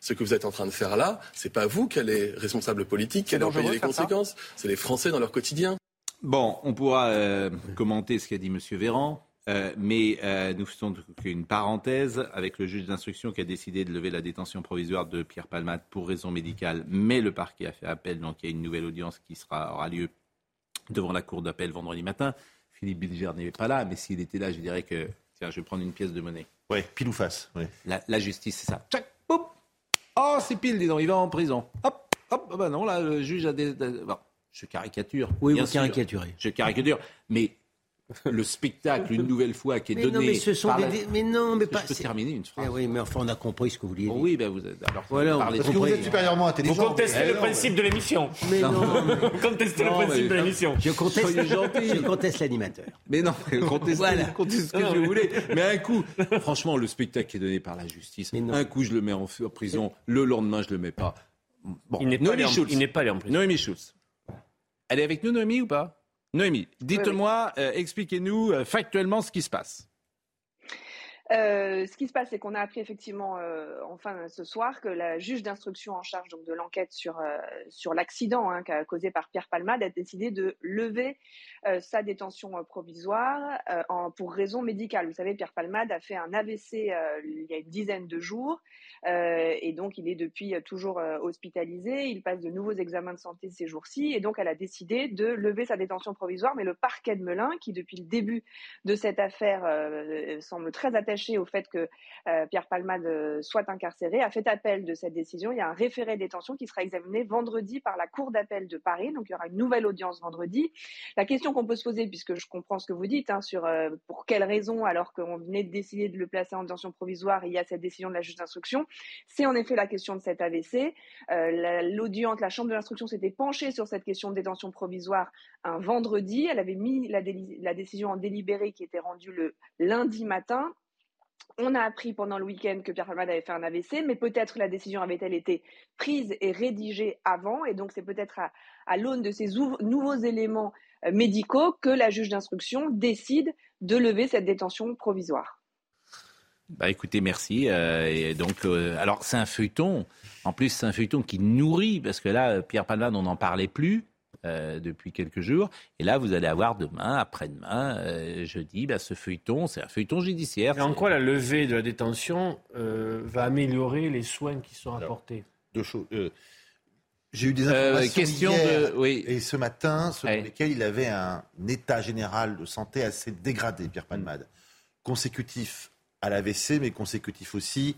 ce que vous êtes en train de faire là, c'est pas vous qui allez responsable politique, qui allez en payer les conséquences, c'est les Français dans leur quotidien. Bon, on pourra euh, commenter ce qu'a dit M. Véran. Euh, mais euh, nous faisons une parenthèse avec le juge d'instruction qui a décidé de lever la détention provisoire de Pierre Palmade pour raison médicale, mais le parquet a fait appel, donc il y a une nouvelle audience qui sera, aura lieu devant la cour d'appel vendredi matin. Philippe Bilger n'est pas là, mais s'il était là, je dirais que tiens, je vais prendre une pièce de monnaie. Oui, pile ou face. La, la, justice, c'est ça. Tchac, Oh, c'est pile, dis donc, il va en prison. Hop, hop, ah bah non, là, le juge a des. Bon, je caricature. Oui, vous caricaturez. Je caricature. Mais le spectacle, une nouvelle fois, qui est donné. Non, mais ce sont des. Mais non, mais pas. Je peux terminer une phrase. Eh oui, mais enfin, on a compris ce que vous vouliez dire. Oui, ben vous êtes. Alors, voilà, parlez Parce que vous êtes supérieurement intelligent. Vous contestez le principe de l'émission. Mais non. Vous contestez le principe de l'émission. Je conteste, je conteste l'animateur. Mais non, contestez, voilà. contestez ce que je voulais. Mais un coup, franchement, le spectacle qui est donné par la justice, un coup, je le mets en prison, le lendemain, je le mets pas. Bon, il n'est pas, pas allé en prison. Noémie Schultz. Elle est avec nous, Noémie, ou pas? Noémie, dites-moi, euh, expliquez-nous euh, factuellement ce qui se passe. Euh, ce qui se passe, c'est qu'on a appris effectivement enfin ce soir que la juge d'instruction en charge donc de l'enquête sur sur l'accident hein, causé par Pierre Palmade a décidé de lever sa détention provisoire en, pour raison médicale. Vous savez, Pierre Palmade a fait un AVC il y a une dizaine de jours. Euh, et donc, il est depuis euh, toujours euh, hospitalisé. Il passe de nouveaux examens de santé ces jours-ci. Et donc, elle a décidé de lever sa détention provisoire. Mais le parquet de Melun, qui depuis le début de cette affaire semble très attaché au fait que Pierre Palmade soit incarcéré, a fait appel de cette décision. Il y a un référé de détention qui sera examiné vendredi par la Cour d'appel de Paris. Donc, il y aura une nouvelle audience vendredi. La question qu'on peut se poser, puisque je comprends ce que vous dites, hein, sur pour quelles raisons, alors qu'on venait de décider de le placer en détention provisoire, il y a cette décision de la juge d'instruction, c'est en effet la question de cet AVC. Euh, l'audience, la chambre de l'instruction s'était penchée sur cette question de détention provisoire un vendredi. Elle avait mis la, décision en délibéré qui était rendue le lundi matin. On a appris pendant le week-end que Pierre Palmade avait fait un AVC, mais peut-être la décision avait-elle été prise et rédigée avant, et donc c'est peut-être à, l'aune de ces nouveaux éléments euh, médicaux que la juge d'instruction décide de lever cette détention provisoire. Bah écoutez, merci. Euh, et donc, euh, alors c'est un feuilleton. En plus, c'est un feuilleton qui nourrit parce que là, Pierre Palmade, on n'en parlait plus. Euh, depuis quelques jours. Et là, vous allez avoir demain, après-demain, jeudi, bah, ce feuilleton, c'est un feuilleton judiciaire. Et en quoi la levée de la détention va améliorer les soins qui sont apportés? Deux choses. J'ai eu des informations hier de... oui. et ce matin, selon lesquelles il avait un état général de santé assez dégradé, Pierre Palmade, consécutif à l'AVC, mais consécutif aussi,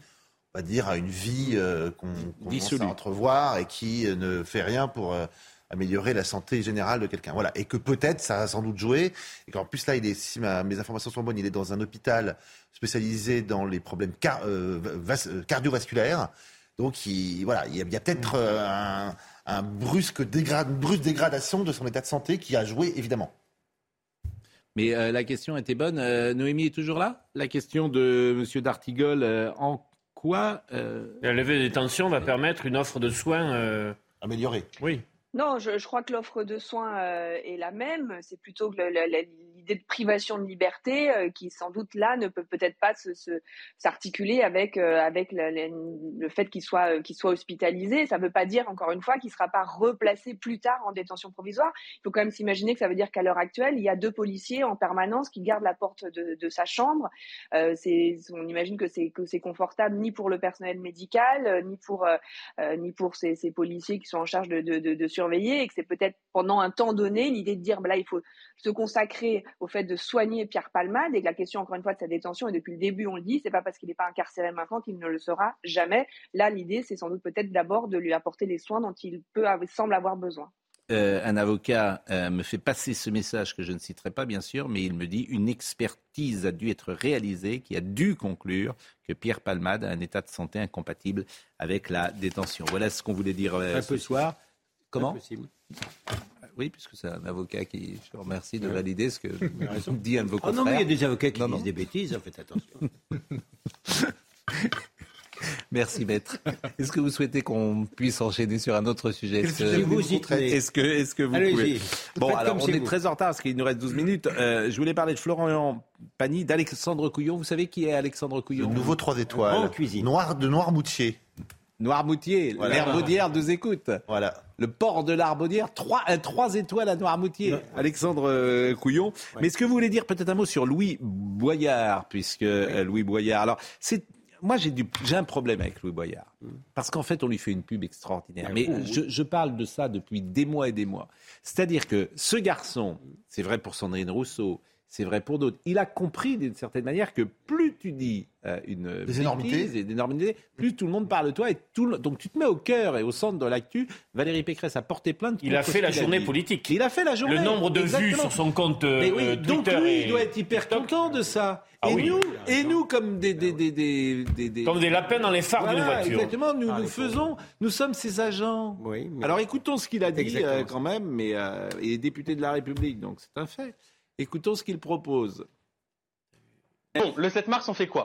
on va dire, à une vie euh, qu'on commence à entrevoir et qui euh, ne fait rien pour euh, améliorer la santé générale de quelqu'un. Voilà. Et que peut-être ça a sans doute joué. Et qu'en plus, là, il est, si mes informations sont bonnes, il est dans un hôpital spécialisé dans les problèmes cardiovasculaires. Donc, il, voilà, il y a, peut-être un, brusque une brusque dégradation de son état de santé qui a joué, évidemment. Mais euh, la question était bonne. Euh, Noémie est toujours là? La question de M. Dartigol, euh, en quoi... La levée des tensions va permettre une offre de soins... Améliorée. Oui. Non, je, je, crois que l'offre de soins euh, est la même. C'est plutôt que l'idée de privation de liberté euh, qui, sans doute, là, ne peut peut-être pas s'articuler se, avec, euh, avec le, fait qu'il soit, qu'il soit hospitalisé. Ça ne veut pas dire, encore une fois, qu'il ne sera pas replacé plus tard en détention provisoire. Il faut quand même s'imaginer que ça veut dire qu'à l'heure actuelle, il y a deux policiers en permanence qui gardent la porte de, sa chambre. on imagine que c'est que c'est confortable ni pour le personnel médical, ni pour ni pour ces, policiers qui sont en charge de, de, surveiller et que c'est peut-être pendant un temps donné l'idée de dire bah là il faut se consacrer au fait de soigner Pierre Palmade et que la question encore une fois de sa détention et depuis le début on le dit c'est pas parce qu'il n'est pas incarcéré maintenant qu'il ne le sera jamais là l'idée c'est sans doute peut-être d'abord de lui apporter les soins dont il peut semble avoir besoin euh, un avocat euh, me fait passer ce message que je ne citerai pas bien sûr, mais il me dit une expertise a dû être réalisée qui a dû conclure que Pierre Palmade a un état de santé incompatible avec la détention. Voilà ce qu'on voulait dire euh, ce soir. Comment? Oui, puisque c'est un avocat qui, je vous remercie de valider ce que dit un de vos confrères. Oh non, mais il y a des avocats qui disent des bêtises, hein, faites attention. Merci, maître. Est-ce que vous souhaitez qu'on puisse enchaîner sur un autre sujet? Est-ce que, vous, est-ce que, est que vous pouvez? Bon, alors on est très en retard parce qu'il nous reste 12 minutes. Euh, je voulais parler de Florent Pagny, d'Alexandre Couillon. Vous savez qui est Alexandre Couillon? Le nouveau 3 étoiles. cuisine. Noir, de Noirmoutier. Noirmoutier, voilà. l'Herbaudière nous écoute. Voilà. Le port de l'Arbaudière, trois, euh, trois étoiles à Noirmoutier. Alexandre euh, Couillon. Mais est-ce que vous voulez dire peut-être un mot sur Louis Boyard, puisque euh, Louis Boyard. Alors, c'est moi, j'ai, du, j'ai un problème avec Louis Boyard. Mm. Parce qu'en fait, on lui fait une pub extraordinaire. Mais je, je, parle de ça depuis des mois et des mois. C'est-à-dire que ce garçon, c'est vrai pour Sandrine Rousseau, c'est vrai pour d'autres. Il a compris d'une certaine manière que plus tu dis euh, une des énormités. énormités, plus tout le monde parle de toi. Et tout le... Donc tu te mets au cœur et au centre de l'actu. Valérie Pécresse a porté plainte. Il a fait la journée politique. Il a fait la journée. Le nombre de vues sur son compte Mais oui, euh, Twitter. Donc lui, il doit être hyper content de ça. Ah et, oui. nous, et nous, comme des, des, des, des, des Comme des lapins dans les phares voilà, d'une voiture. Exactement, nous, Ah, nous faisons, nous sommes ses agents. Oui, mais- Alors écoutons ce qu'il a dit euh, quand même, mais euh, il est député de la République, donc c'est un fait. Écoutons ce qu'il propose. Bon, le 7 mars, on fait quoi?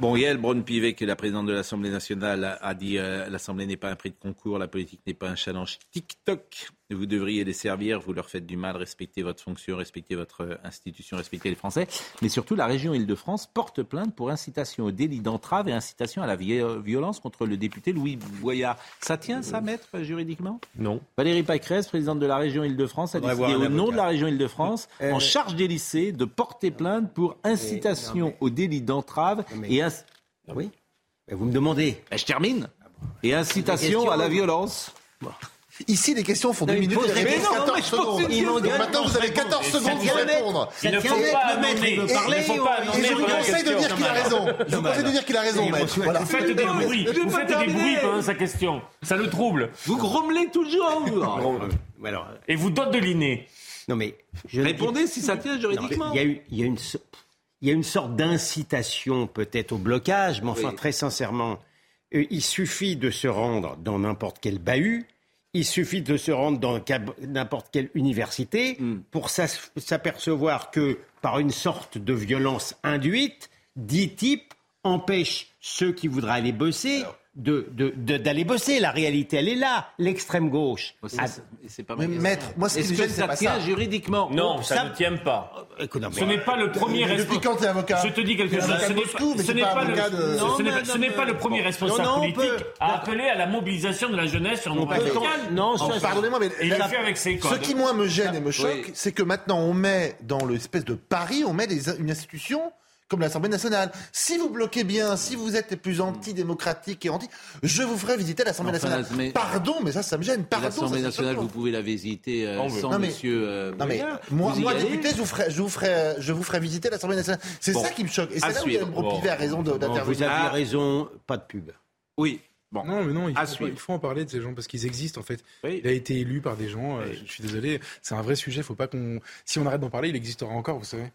Bon, Yael Braun-Pivet, qui est la présidente de l'Assemblée nationale, a- dit euh, l'Assemblée n'est pas un prix de concours, la politique n'est pas un challenge TikTok. Vous devriez les servir, vous leur faites du mal, respectez votre fonction, respectez votre euh, institution, respectez les Français. Mais surtout, la région Île-de-France porte plainte pour incitation au délit d'entrave et incitation à la euh, violence contre le député Louis Boyard. Ça tient, ça, maître, juridiquement? Non. Valérie Pécresse, présidente de la région Île-de-France, a décidé au nom de la région Île-de-France, Euh, en charge des lycées, de porter plainte pour incitation non, au délit d'entrave mais- et inc- Oui? Mais vous me demandez. ben, je termine. Et incitation question- à la violence. Ici, les questions font Non, 2 il minutes. et réponses Mais non, mais 14 je pose secondes. une question. Maintenant, vous avez 14 Ça secondes pour répondre. Il ne faut pas il ne faut pas Et je vous conseille de dire qu'il a raison. Je vous conseille de dire qu'il a raison, maître. Vous faites des bruits, vous faites des bruits pendant sa question. Ça le trouble. Vous grommelez toujours. Alors, Et vous dodelinez. non mais je Répondez si ça tient juridiquement. Il y a, y une, so- il y a une sorte d'incitation peut-être au blocage, mais enfin Oui. très sincèrement, euh, il suffit de se rendre dans n'importe quel bahut, il suffit de se rendre dans n'importe quelle université Hmm. pour s'apercevoir que par une sorte de violence induite, dix types empêchent ceux qui voudraient aller bosser de- de- d'aller bosser. La réalité, elle est là, l'extrême gauche. Oh, Ah, c'est- pas Mais maître, moi, ce me que c'est ça tient ça. juridiquement Non, ça, ça- ne tient pas. écoute, non, mais- Ce n'est pas le premier Depuis responsable. quand t'es avocat Je te dis quelque chose. Ce n'est pas, ce le, ce ce premier responsable Non, non, on politique peut- à appeler à la mobilisation de la jeunesse sur nos. Non, Pardonnez-moi, mais il fait avec ses codes. ce qui moi me gêne et me choque, c'est que maintenant on met dans l'espèce de pari, on met une institution comme l'Assemblée nationale. Si vous bloquez bien, si vous êtes plus antidémocratique et anti, je vous ferai visiter l'Assemblée Enfin, nationale. mais- Pardon, mais ça, ça me gêne. Pardon, L'Assemblée nationale, vous pouvez la visiter euh, sans Non, mais- monsieur. euh, Non mais moi, député, je vous ferai, je vous ferai, je vous ferai visiter l'Assemblée nationale. C'est Bon. ça qui me choque. Et c'est là où. Mme Bropivet a raison Bon, d'intervenir. vous avez Ah. raison, pas de pub. Oui. Bon. Non, mais non, il faut, suivre. il faut en parler de ces gens parce qu'ils existent en fait. Oui. Il a été élu par des gens. euh, je, je suis désolé, c'est un vrai sujet. Faut pas qu'on. Si on arrête d'en parler, il existera encore, vous savez.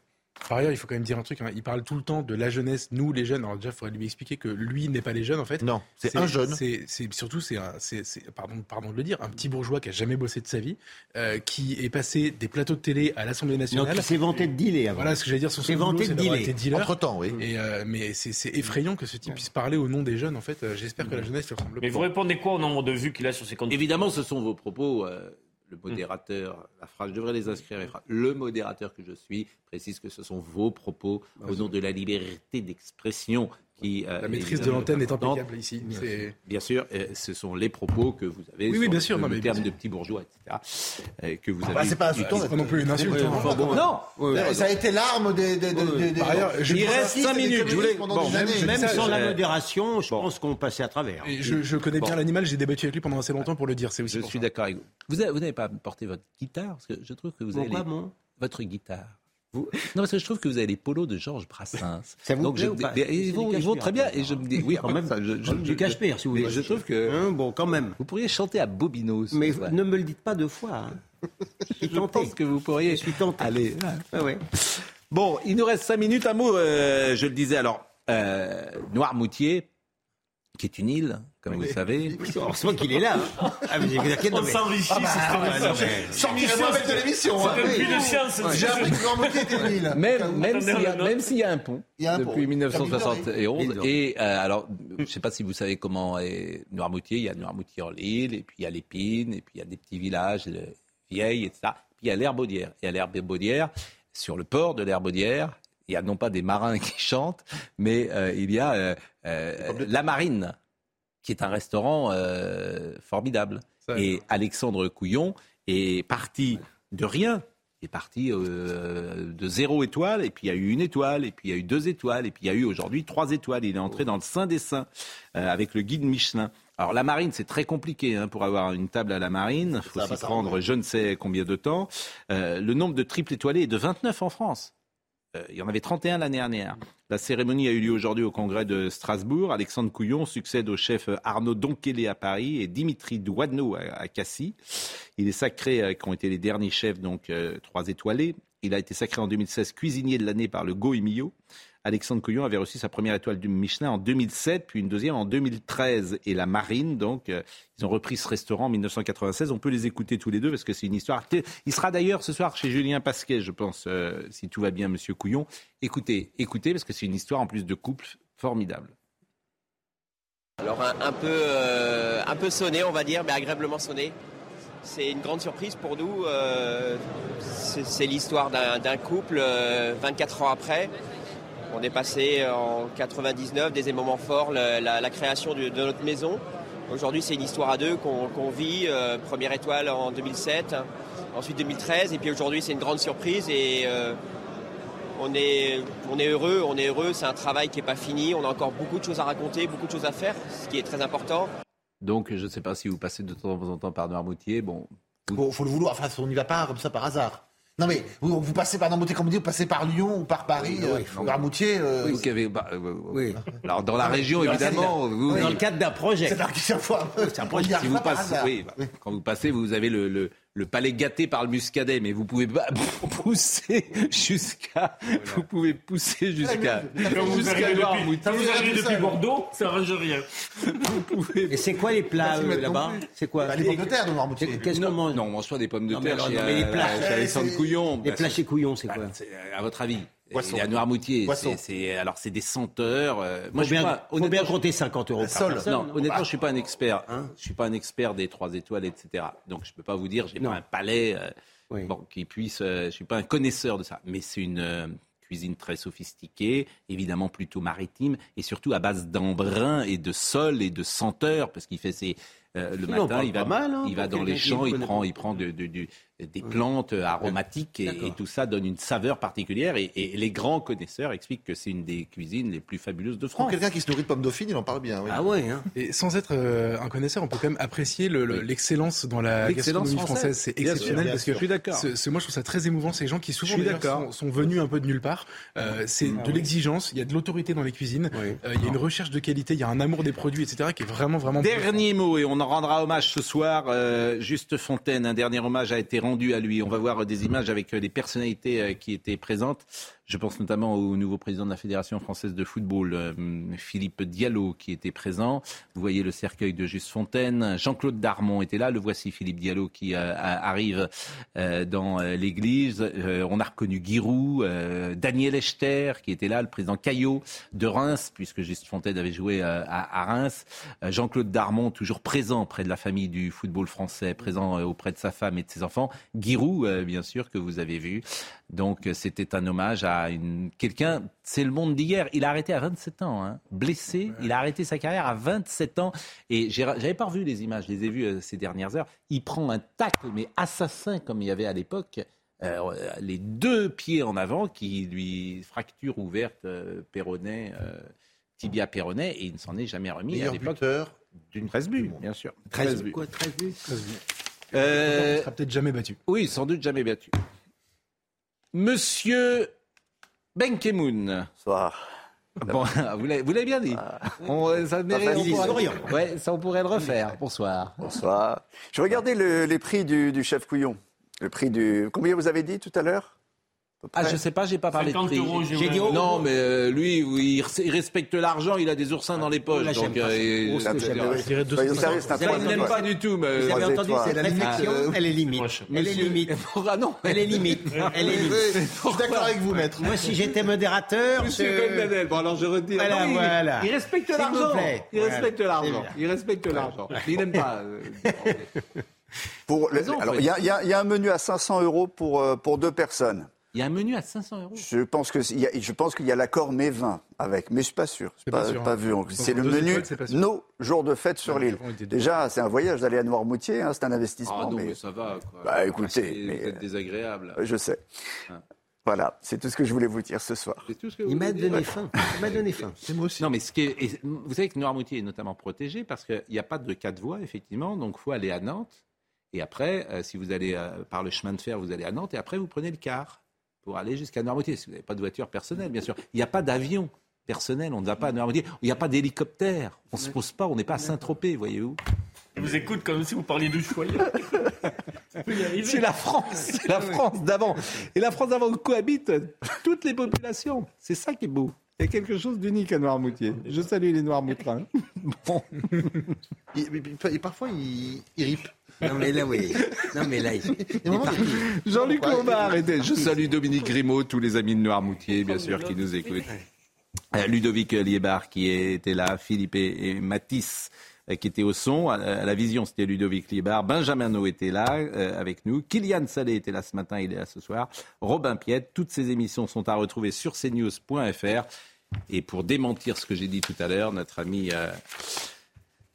Par ailleurs, il faut quand même dire un truc. hein, Il parle tout le temps de la jeunesse, nous les jeunes. Alors déjà, il faudrait lui expliquer que lui n'est pas les jeunes en fait. Non, c'est un jeune. C'est c'est- surtout c'est un- c'est c'est- pardon pardon de le dire un petit bourgeois qui a jamais bossé de sa vie, euh, qui est passé des plateaux de télé à l'Assemblée nationale. Donc il s'est vanté de dealer avant. Voilà ce que j'allais dire sur C'est son vanté boulot, c'est de dealer. été dealer. Entre-temps, oui. Et euh, mais c'est c'est effrayant que ce type puisse parler au nom des jeunes. En fait, Euh, j'espère que la jeunesse lui ressemble. Mais vous répondez quoi au nombre de vues qu'il a sur ses comptes Évidemment, ce sont vos propos. euh, le modérateur, la phrase, je devrais les inscrire. les phrases. Le modérateur que je suis précise que ce sont vos propos au nom de la liberté d'expression qui. euh, La maîtrise de l'antenne est impeccable ici. C'est- Bien sûr, euh, ce sont les propos que vous avez Oui, sur oui, bien sûr, le non, mais terme bien de petit bourgeois, etc. euh, que vous avez. Bah, c'est pas insultant. C'est pas non plus une insulte. hein. Enfin, bon, non. Ça a été l'arme des. des, des, des- des- Par ailleurs, je- Il reste racistes cinq et des minutes, je voulais- bon, même-. Même ça, sans la modération, je pense qu'on passait à travers. Et je, je connais bien l'animal, j'ai débattu avec lui pendant assez longtemps pour le dire. C'est aussi Je suis d'accord avec vous. Vous avez- vous n'avez pas porté votre guitare parce que je trouve que vous avez votre guitare. Vous- Non, parce que je trouve que vous avez les polos de Georges Brassens. Ça vous Donc plaît je ou pas ils vont, ils très bien. hein. Et je me dis, oui, Quand même, ça, je, je- du Cachemire, si vous voulez. Je trouve que Hein, bon, quand même. vous pourriez chanter à Bobinos. Mais ne me le dites pas deux fois. hein. Je suis je pense que vous pourriez. Je suis tenté. Allez. Ah ouais. Bon, il nous reste cinq minutes. Un mot, euh, je le disais. Alors, euh, Noirmoutier, qui est une île, comme vous le savez. Heureusement qu'il est là. hein. Ah, mais vous inquiétez, non, On s'enrichit, Ah bah, c'est ah, avec de l'émission. Hein. J'ai appris que Normandie était une île. Même, s'il y, a- un pont depuis oui. 1971. Comme Et euh, alors, je ne sais pas si vous savez comment est Noirmoutier. Il y a Noirmoutier en l'île, et puis il y a l'Épine, et puis il y a des petits villages vieilles, etc. Puis il y a l'Herbaudière. Et à l'Herbaudière, sur le port de l'Herbaudière, il y a non pas des marins qui chantent, mais euh, il y a euh, euh, la Marine, qui est un restaurant formidable. Ça, Et Alexandre Couillon est parti de rien. Il est parti de zéro étoile, et puis il y a eu une étoile, et puis il y a eu deux étoiles, et puis il y a eu aujourd'hui trois étoiles. Il est entré dans le Saint des Saints avec le guide Michelin. Alors la marine, c'est très compliqué hein, pour avoir une table à la marine. Il faut s'y prendre je ne sais combien de temps. Le nombre de triples étoilés est de 29 en France. Euh, il y en avait 31 l'année dernière. La cérémonie a eu lieu aujourd'hui au congrès de Strasbourg. Alexandre Couillon succède au chef Arnaud Donkele à Paris et Dimitri Douaneau à, Cassis. Il est sacré, euh, qui ont été les derniers chefs, donc euh, trois étoilés. Il a été sacré en 2016 cuisinier de l'année par le Goemio. Alexandre Couillon avait reçu sa première étoile du Michelin en 2007, puis une deuxième en 2013. Et la Marine, donc, euh, ils ont repris ce restaurant en 1996. On peut les écouter tous les deux parce que c'est une histoire. Il sera d'ailleurs ce soir chez Julien Pasquet, je pense, euh, si tout va bien, Monsieur Couillon. Écoutez, écoutez, parce que c'est une histoire en plus de couple formidable. Alors un, peu, euh, un peu sonné, on va dire, mais agréablement sonné. C'est une grande surprise pour nous. c'est l'histoire d'un couple euh, 24 ans après. On est passé en 99 des moments forts, la, la création de, de notre maison. Aujourd'hui, c'est une histoire à deux qu'on vit. euh, première étoile en 2007, ensuite 2013, et puis aujourd'hui, c'est une grande surprise et euh, on est, on est heureux. On est heureux. C'est un travail qui n'est pas fini. On a encore beaucoup de choses à raconter, beaucoup de choses à faire, ce qui est très important. Donc, je ne sais pas si vous passez de temps en temps par Noirmoutier. Bon, Faut, faut le vouloir. Enfin, on n'y va pas comme ça par hasard. Non mais vous, vous passez par Normandie, comme on dit, vous passez par Lyon ou par Paris, Oui, euh, oui, euh, vous qui avez. bah, euh, Oui. Alors, dans la Oui, région, oui, évidemment. oui. Vous, Dans le cadre d'un projet. C'est un projet. Si vous passez, oui, bah, quand vous passez, vous avez le, le, le palais gâté par le muscadet, mais vous pouvez pas pousser jusqu'à, vous pouvez pousser jusqu'à, jusqu'à Noirmoutier. vous arrivez depuis Bordeaux, ça arrange rien. Vous pouvez. Et c'est quoi les plats euh, là-bas. C'est quoi Bah, les pommes de terre de Noirmoutier. Qu'est-ce qu'on mange Non, on mange pas des pommes de Non, mais terre alors, chez, non, mais les euh, plats, Alexandre c'est- Couillon. Les Bah, plats c'est- chez Couillon, c'est bah, quoi c'est, à votre avis Poisson. Il y a Noirmoutier. C'est, alors, c'est des senteurs. euh, Faut je suis bien, pas- faut bien compter 50 euros par Sol. personne. Non, honnêtement, Bah. je suis pas un expert. Hein je suis pas un expert des trois étoiles, etc. Donc, je peux pas vous dire. J'ai Non. pas un palais euh, Oui. bon, qui puisse. euh, je suis pas un connaisseur de ça. Mais c'est une euh, cuisine très sophistiquée, évidemment plutôt maritime, et surtout à base d'embrun et de sol et de senteurs, parce qu'il fait ses euh, le matin, il va, mal, hein, il va dans les champs, il prend, il prend de, de- du- des plantes aromatiques et, et tout ça donne une saveur particulière. Et, et les grands connaisseurs expliquent que c'est une des cuisines les plus fabuleuses de France. Quelqu'un qui se nourrit de pommes dauphines, il en parle bien. Oui. Ah ouais. Hein. Et sans être euh, un connaisseur, on peut quand même apprécier le- le- l'excellence dans la gastronomie française. C'est Bien sûr, exceptionnel parce que Je suis d'accord. moi, je trouve ça très émouvant. Ces gens qui souvent sont, sont venus un peu de nulle part. Euh, c'est Ah de oui. l'exigence. Il y a de l'autorité dans les cuisines. Euh, il y a une recherche de qualité. Il y a un amour des produits, etc. qui est vraiment vraiment. Dernier mot, et on en rendra hommage ce soir. euh, Juste Fontaine, un dernier hommage a été rendu à lui. On va voir des images avec euh, des personnalités euh, qui étaient présentes. Je pense notamment au nouveau président de la Fédération française de football, euh, Philippe Diallo, qui était présent. Vous voyez le cercueil de Juste Fontaine. Jean-Claude Darmon était là. Le voici, Philippe Diallo, qui euh, arrive euh, dans l'église. On a reconnu Giroud, Daniel Echter, qui était là, le président Caillot de Reims, puisque Juste Fontaine avait joué à, Reims. Jean-Claude Darmon, toujours présent près de la famille du football français, présent auprès de sa femme et de ses enfants. Giroud, bien sûr, que vous avez vu. Donc c'était un hommage à une... quelqu'un, c'est le monde d'hier. Il a arrêté à 27 ans, hein, blessé. Il a arrêté sa carrière à 27 ans. Et j'avais pas revu les images, je les ai vues euh, ces dernières heures. Il prend un tacle, mais assassin comme il y avait à l'époque. euh, les deux pieds en avant qui lui fracture ouverte euh, péroné, euh, tibia péroné, et il ne s'en est jamais remis. Meilleur à l'époque buteur d'une 13 buts, bien sûr. 13 buts. Quoi, 13 buts Euh, Il sera peut-être jamais battu. oui, sans doute jamais battu. Monsieur Benkemoun. Bonsoir. Bon, vous l'avez bien dit. On, ça mérite- on il est pourra- souriant. Ouais, ça on pourrait le refaire. Bonsoir. Bonsoir. Je regardais le- les prix du, du chef Couillon. Le prix du. Combien vous avez dit tout à l'heure? Ah, je sais pas, j'ai pas parlé de 50 prix. j'ai dit, ouvert. non, mais euh, lui, oui, il res- il respecte l'argent, il a des oursins dans les poches. là, j'aime donc, euh, Oh, ça, je j'aime dirais- pas. je dirais Soyons 250. sérieux, c'est un Moi, trois il n'aime pas du tout. Mais... Vous avez entendu étoiles. cette réflexion Euh, Elle est limite. Elle est limite. Ah non, Elle est limite. Elle est limite. Je suis d'accord avec vous, maître. Moi, si j'étais modérateur, Monsieur Goldnadel, bon alors je retire. Voilà, voilà. Il respecte l'argent. Il respecte l'argent. C'est. Il respecte l'argent. Il n'aime pas. Pour alors, il y, a- un menu à 500 euros pour, euh, pour deux personnes. Il y a un menu à 500 euros. Je pense que il y a- je pense qu'il y a l'accord mais 20 avec, mais je suis pas sûr. Je C'est pas, pas sûr, pas hein. vu. C'est le menu nos jours de fête sur Ouais, l'île. Déjà, c'est un voyage d'aller à Noirmoutier, hein, c'est un Ah investissement. non, mais mais ça va. Quoi. Bah, écoutez, C'est- mais, vous êtes désagréable. je sais. Ah. Voilà, c'est tout ce que je voulais vous dire ce soir. C'est tout ce que Il m'a donné faim. Il m'a donné faim. C'est moi aussi. Non, mais ce qui est, et vous savez que Noirmoutier est notamment protégé parce qu'il n'y a pas de quatre voies, effectivement. Donc, il faut aller à Nantes. Et après, euh, si vous allez euh, par le chemin de fer, vous allez à Nantes. Et après, vous prenez le car pour aller jusqu'à Noirmoutier. Si vous n'avez pas de voiture personnelle, bien sûr. Il n'y a pas d'avion personnel. On ne va pas à Noirmoutier. Il n'y a pas d'hélicoptère. On ne se pose pas. On n'est pas à Saint-Tropez, voyez-vous. Je vous écoute comme si vous parliez de choyeur. C'est la France, c'est la France d'avant. Et la France d'avant cohabite toutes les populations. C'est ça qui est beau. Il y a quelque chose d'unique à Noirmoutier. Je salue les Noirmoutrins. Bon. Et, et- et parfois, il, il ripe. Non, mais là, oui. Non, mais là. Jean-Luc Lombard était. Je salue Dominique Grimaud, tous les amis de Noirmoutier, bien sûr, qui nous écoutent. Euh, Ludovic Liébar qui était là, Philippe et, Matisse euh, qui étaient au son. À, la vision, c'était Ludovic Liébar. Benjamin No était là euh, avec nous. Kylian Salé était là ce matin, il est là ce soir. Robin Piette. Toutes ces émissions sont à retrouver sur cnews.fr. Et pour démentir ce que j'ai dit tout à l'heure, notre ami. euh,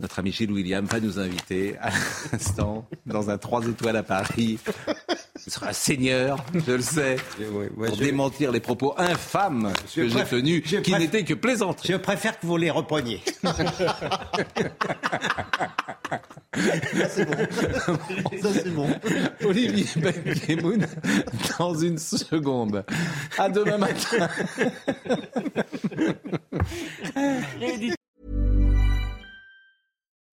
notre ami Gilles William va nous inviter à l'instant dans un 3 étoiles à Paris. Ce sera un seigneur, je le sais, pour démentir les propos infâmes Je que j'ai tenus, qui préf- n'étaient que plaisanteries. Je préfère que vous les repreniez. Ça, c'est bon. Olivier Benkemoun dans une seconde. À demain matin.